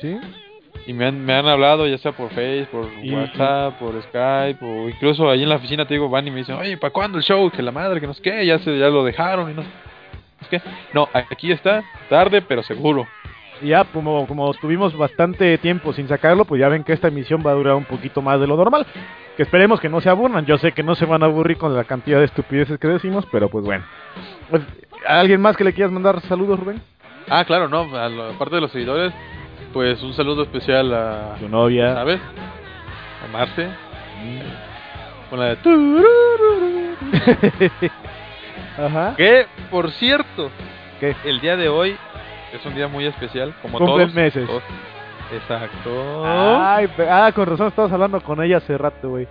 ¿Sí? Y me han, me han hablado, ya sea por Face, por Y- WhatsApp, por Skype, o incluso ahí en la oficina te digo, van y me dicen, oye, ¿para cuándo el show? Que la madre, que no sé qué, ya, se, ya lo dejaron y no qué. No, aquí está, tarde, pero seguro. Y ya, como, como tuvimos bastante tiempo sin sacarlo, pues ya ven que esta emisión va a durar un poquito más de lo normal. Que esperemos que no se aburran. Yo sé que no se van a aburrir con la cantidad de estupideces que decimos, pero pues bueno. Pues, ¿a ¿Alguien más que le quieras mandar saludos, Rubén? Ah, claro, no, aparte de los seguidores, pues un saludo especial a, Tu novia. ¿sabes? A Marce. Con la de... Ajá. Que, por cierto, ¿Qué? el día de hoy es un día muy especial, como Cumplen todos. meses. todos. Exacto. Ay, ah, con razón estabas hablando con ella hace rato, güey.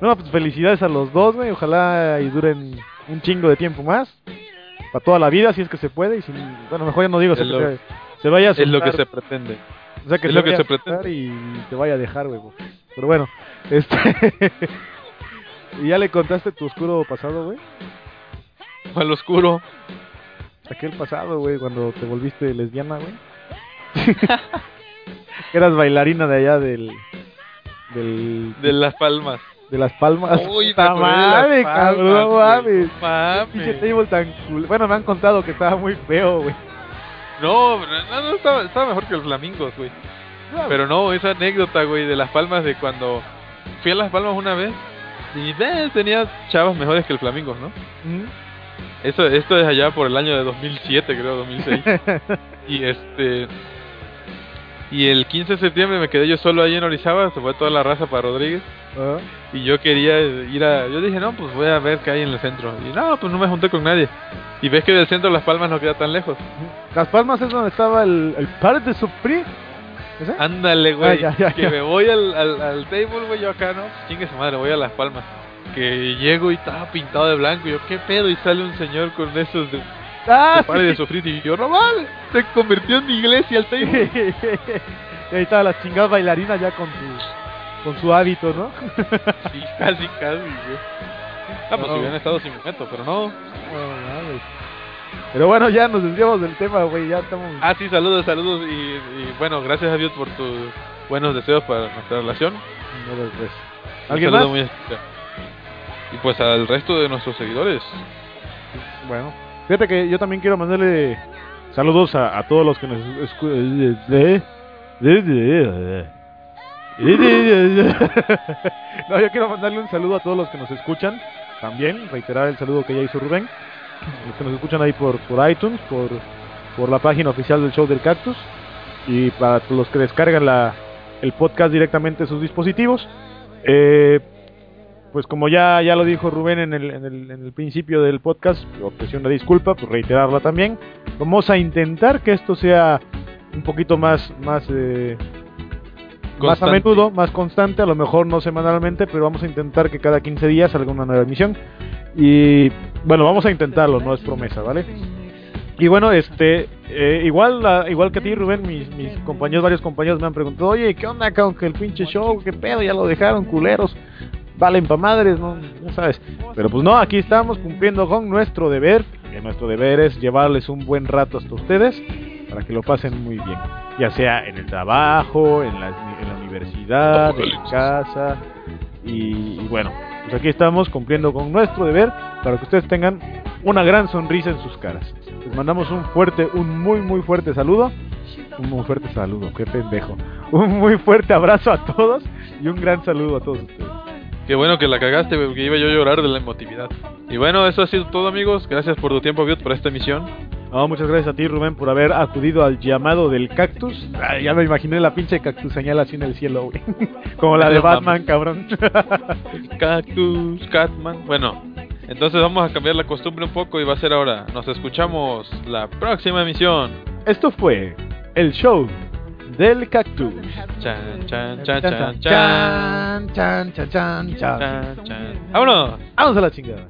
No, pues felicidades a los dos, güey. Ojalá y duren un chingo de tiempo más. Para toda la vida, si es que se puede. Y si, bueno, mejor ya no digo, Es lo- se, se vaya a es lo que se pretende. O sea, que Es se lo que se pretende. Y te vaya a dejar, güey. Pero bueno, este. ¿Y ya le contaste tu oscuro pasado, güey? Al oscuro. Aquel pasado, güey, cuando te volviste lesbiana, güey. Eras bailarina de allá del. del. De las palmas. de las palmas. Uy, me las madre, cabrón, mames. Mames. Pinche table tan cool. Bueno, me han contado que estaba muy feo, güey. No, no, no, estaba, estaba mejor que los flamingos, güey. Pero no, esa anécdota, güey, de las palmas de cuando fui a las palmas una vez y ves, tenía chavas mejores que el flamingos, ¿no? Ujú. Eso, esto es allá por el año de 2007, creo, 2006. y este... Y el 15 de septiembre me quedé yo solo ahí en Orizaba, se fue toda la raza para Rodríguez. Ah, Y yo quería ir a... Yo dije, no, pues voy a ver qué hay en el centro. Y no, pues no me junté con nadie. Y ves que del centro Las Palmas no queda tan lejos. Las palmas es donde estaba el, el par de Supri. ¿Ese? Ándale, güey. Ah, ya, ya, que me voy al, al, al table, güey, yo acá, ¿no? Chingue su madre, voy a Las Palmas. Que llego y estaba pintado de blanco. Y yo, ¿qué pedo? Y sale un señor con esos de, ¡Ah! pare de sofrito. Y yo, no mames, se convirtió en mi iglesia el y ahí estaba la chingada bailarina ya con su, con su hábito, ¿no? Sí, casi, casi, güey. Ah, pues No. si hubieran estado sin momento, pero no. No mames. Pero bueno, ya nos desviamos del tema, güey. Ya estamos. Ah, sí, saludos, saludos. Y, y bueno, gracias a Dios por tus buenos deseos para nuestra relación. No, después. Un ¿Alguien saludo más? muy especial. Y pues al resto de nuestros seguidores. Bueno, fíjate que yo también quiero mandarle saludos a, a todos los que nos escuchan. No, yo quiero mandarle un saludo a todos los que nos escuchan. También, reiterar el saludo que ya hizo Rubén. Los que nos escuchan ahí por, por iTunes, por, por la página oficial del show del cactus. Y para los que descargan la, el podcast directamente en sus dispositivos. Eh, pues como ya, ya lo dijo Rubén en el, en, el, en el principio del podcast, ofreció una disculpa, pues reiterarla también. Vamos a intentar que esto sea un poquito más, más, eh, más a Constante. menudo, más constante, a lo mejor no semanalmente, pero vamos a intentar que cada 15 días salga una nueva emisión. Y bueno, vamos a intentarlo, no es promesa, ¿vale? Y bueno, este, eh, igual, la- igual que a ti, Rubén, mis, mis compañeros, varios compañeros me han preguntado, oye, ¿qué onda con que el pinche show? ¿Qué pedo? Ya lo dejaron, culeros. Valen pa' madres, ¿no? Sabes. Pero pues no, aquí estamos cumpliendo con nuestro deber. Nuestro deber es llevarles un buen rato hasta ustedes para que lo pasen muy bien. Ya sea en el trabajo, en la, en la universidad, en casa. Y, y bueno, pues aquí estamos cumpliendo con nuestro deber para que ustedes tengan una gran sonrisa en sus caras. Les mandamos un fuerte, un muy muy fuerte saludo. Un muy fuerte saludo, qué pendejo. Un muy fuerte abrazo a todos y un gran saludo a todos ustedes. Qué bueno que la cagaste, porque iba yo a llorar de la emotividad. Y bueno, eso ha sido todo, amigos. Gracias por tu tiempo, Biot, por esta emisión. No, muchas gracias a ti, Rubén, por haber acudido al llamado del cactus. Ay, ya me imaginé la pinche cactus señal así en el cielo, güey. Como la de Batman, cabrón. Cactus, Catman. Bueno, entonces vamos a cambiar la costumbre un poco y va a ser ahora. Nos escuchamos la próxima emisión. Esto fue el show del cactus. Chan, chan, chan, chan, chan. chan, chan, chan, chan. ¡Vámonos! Vamos a la chingada.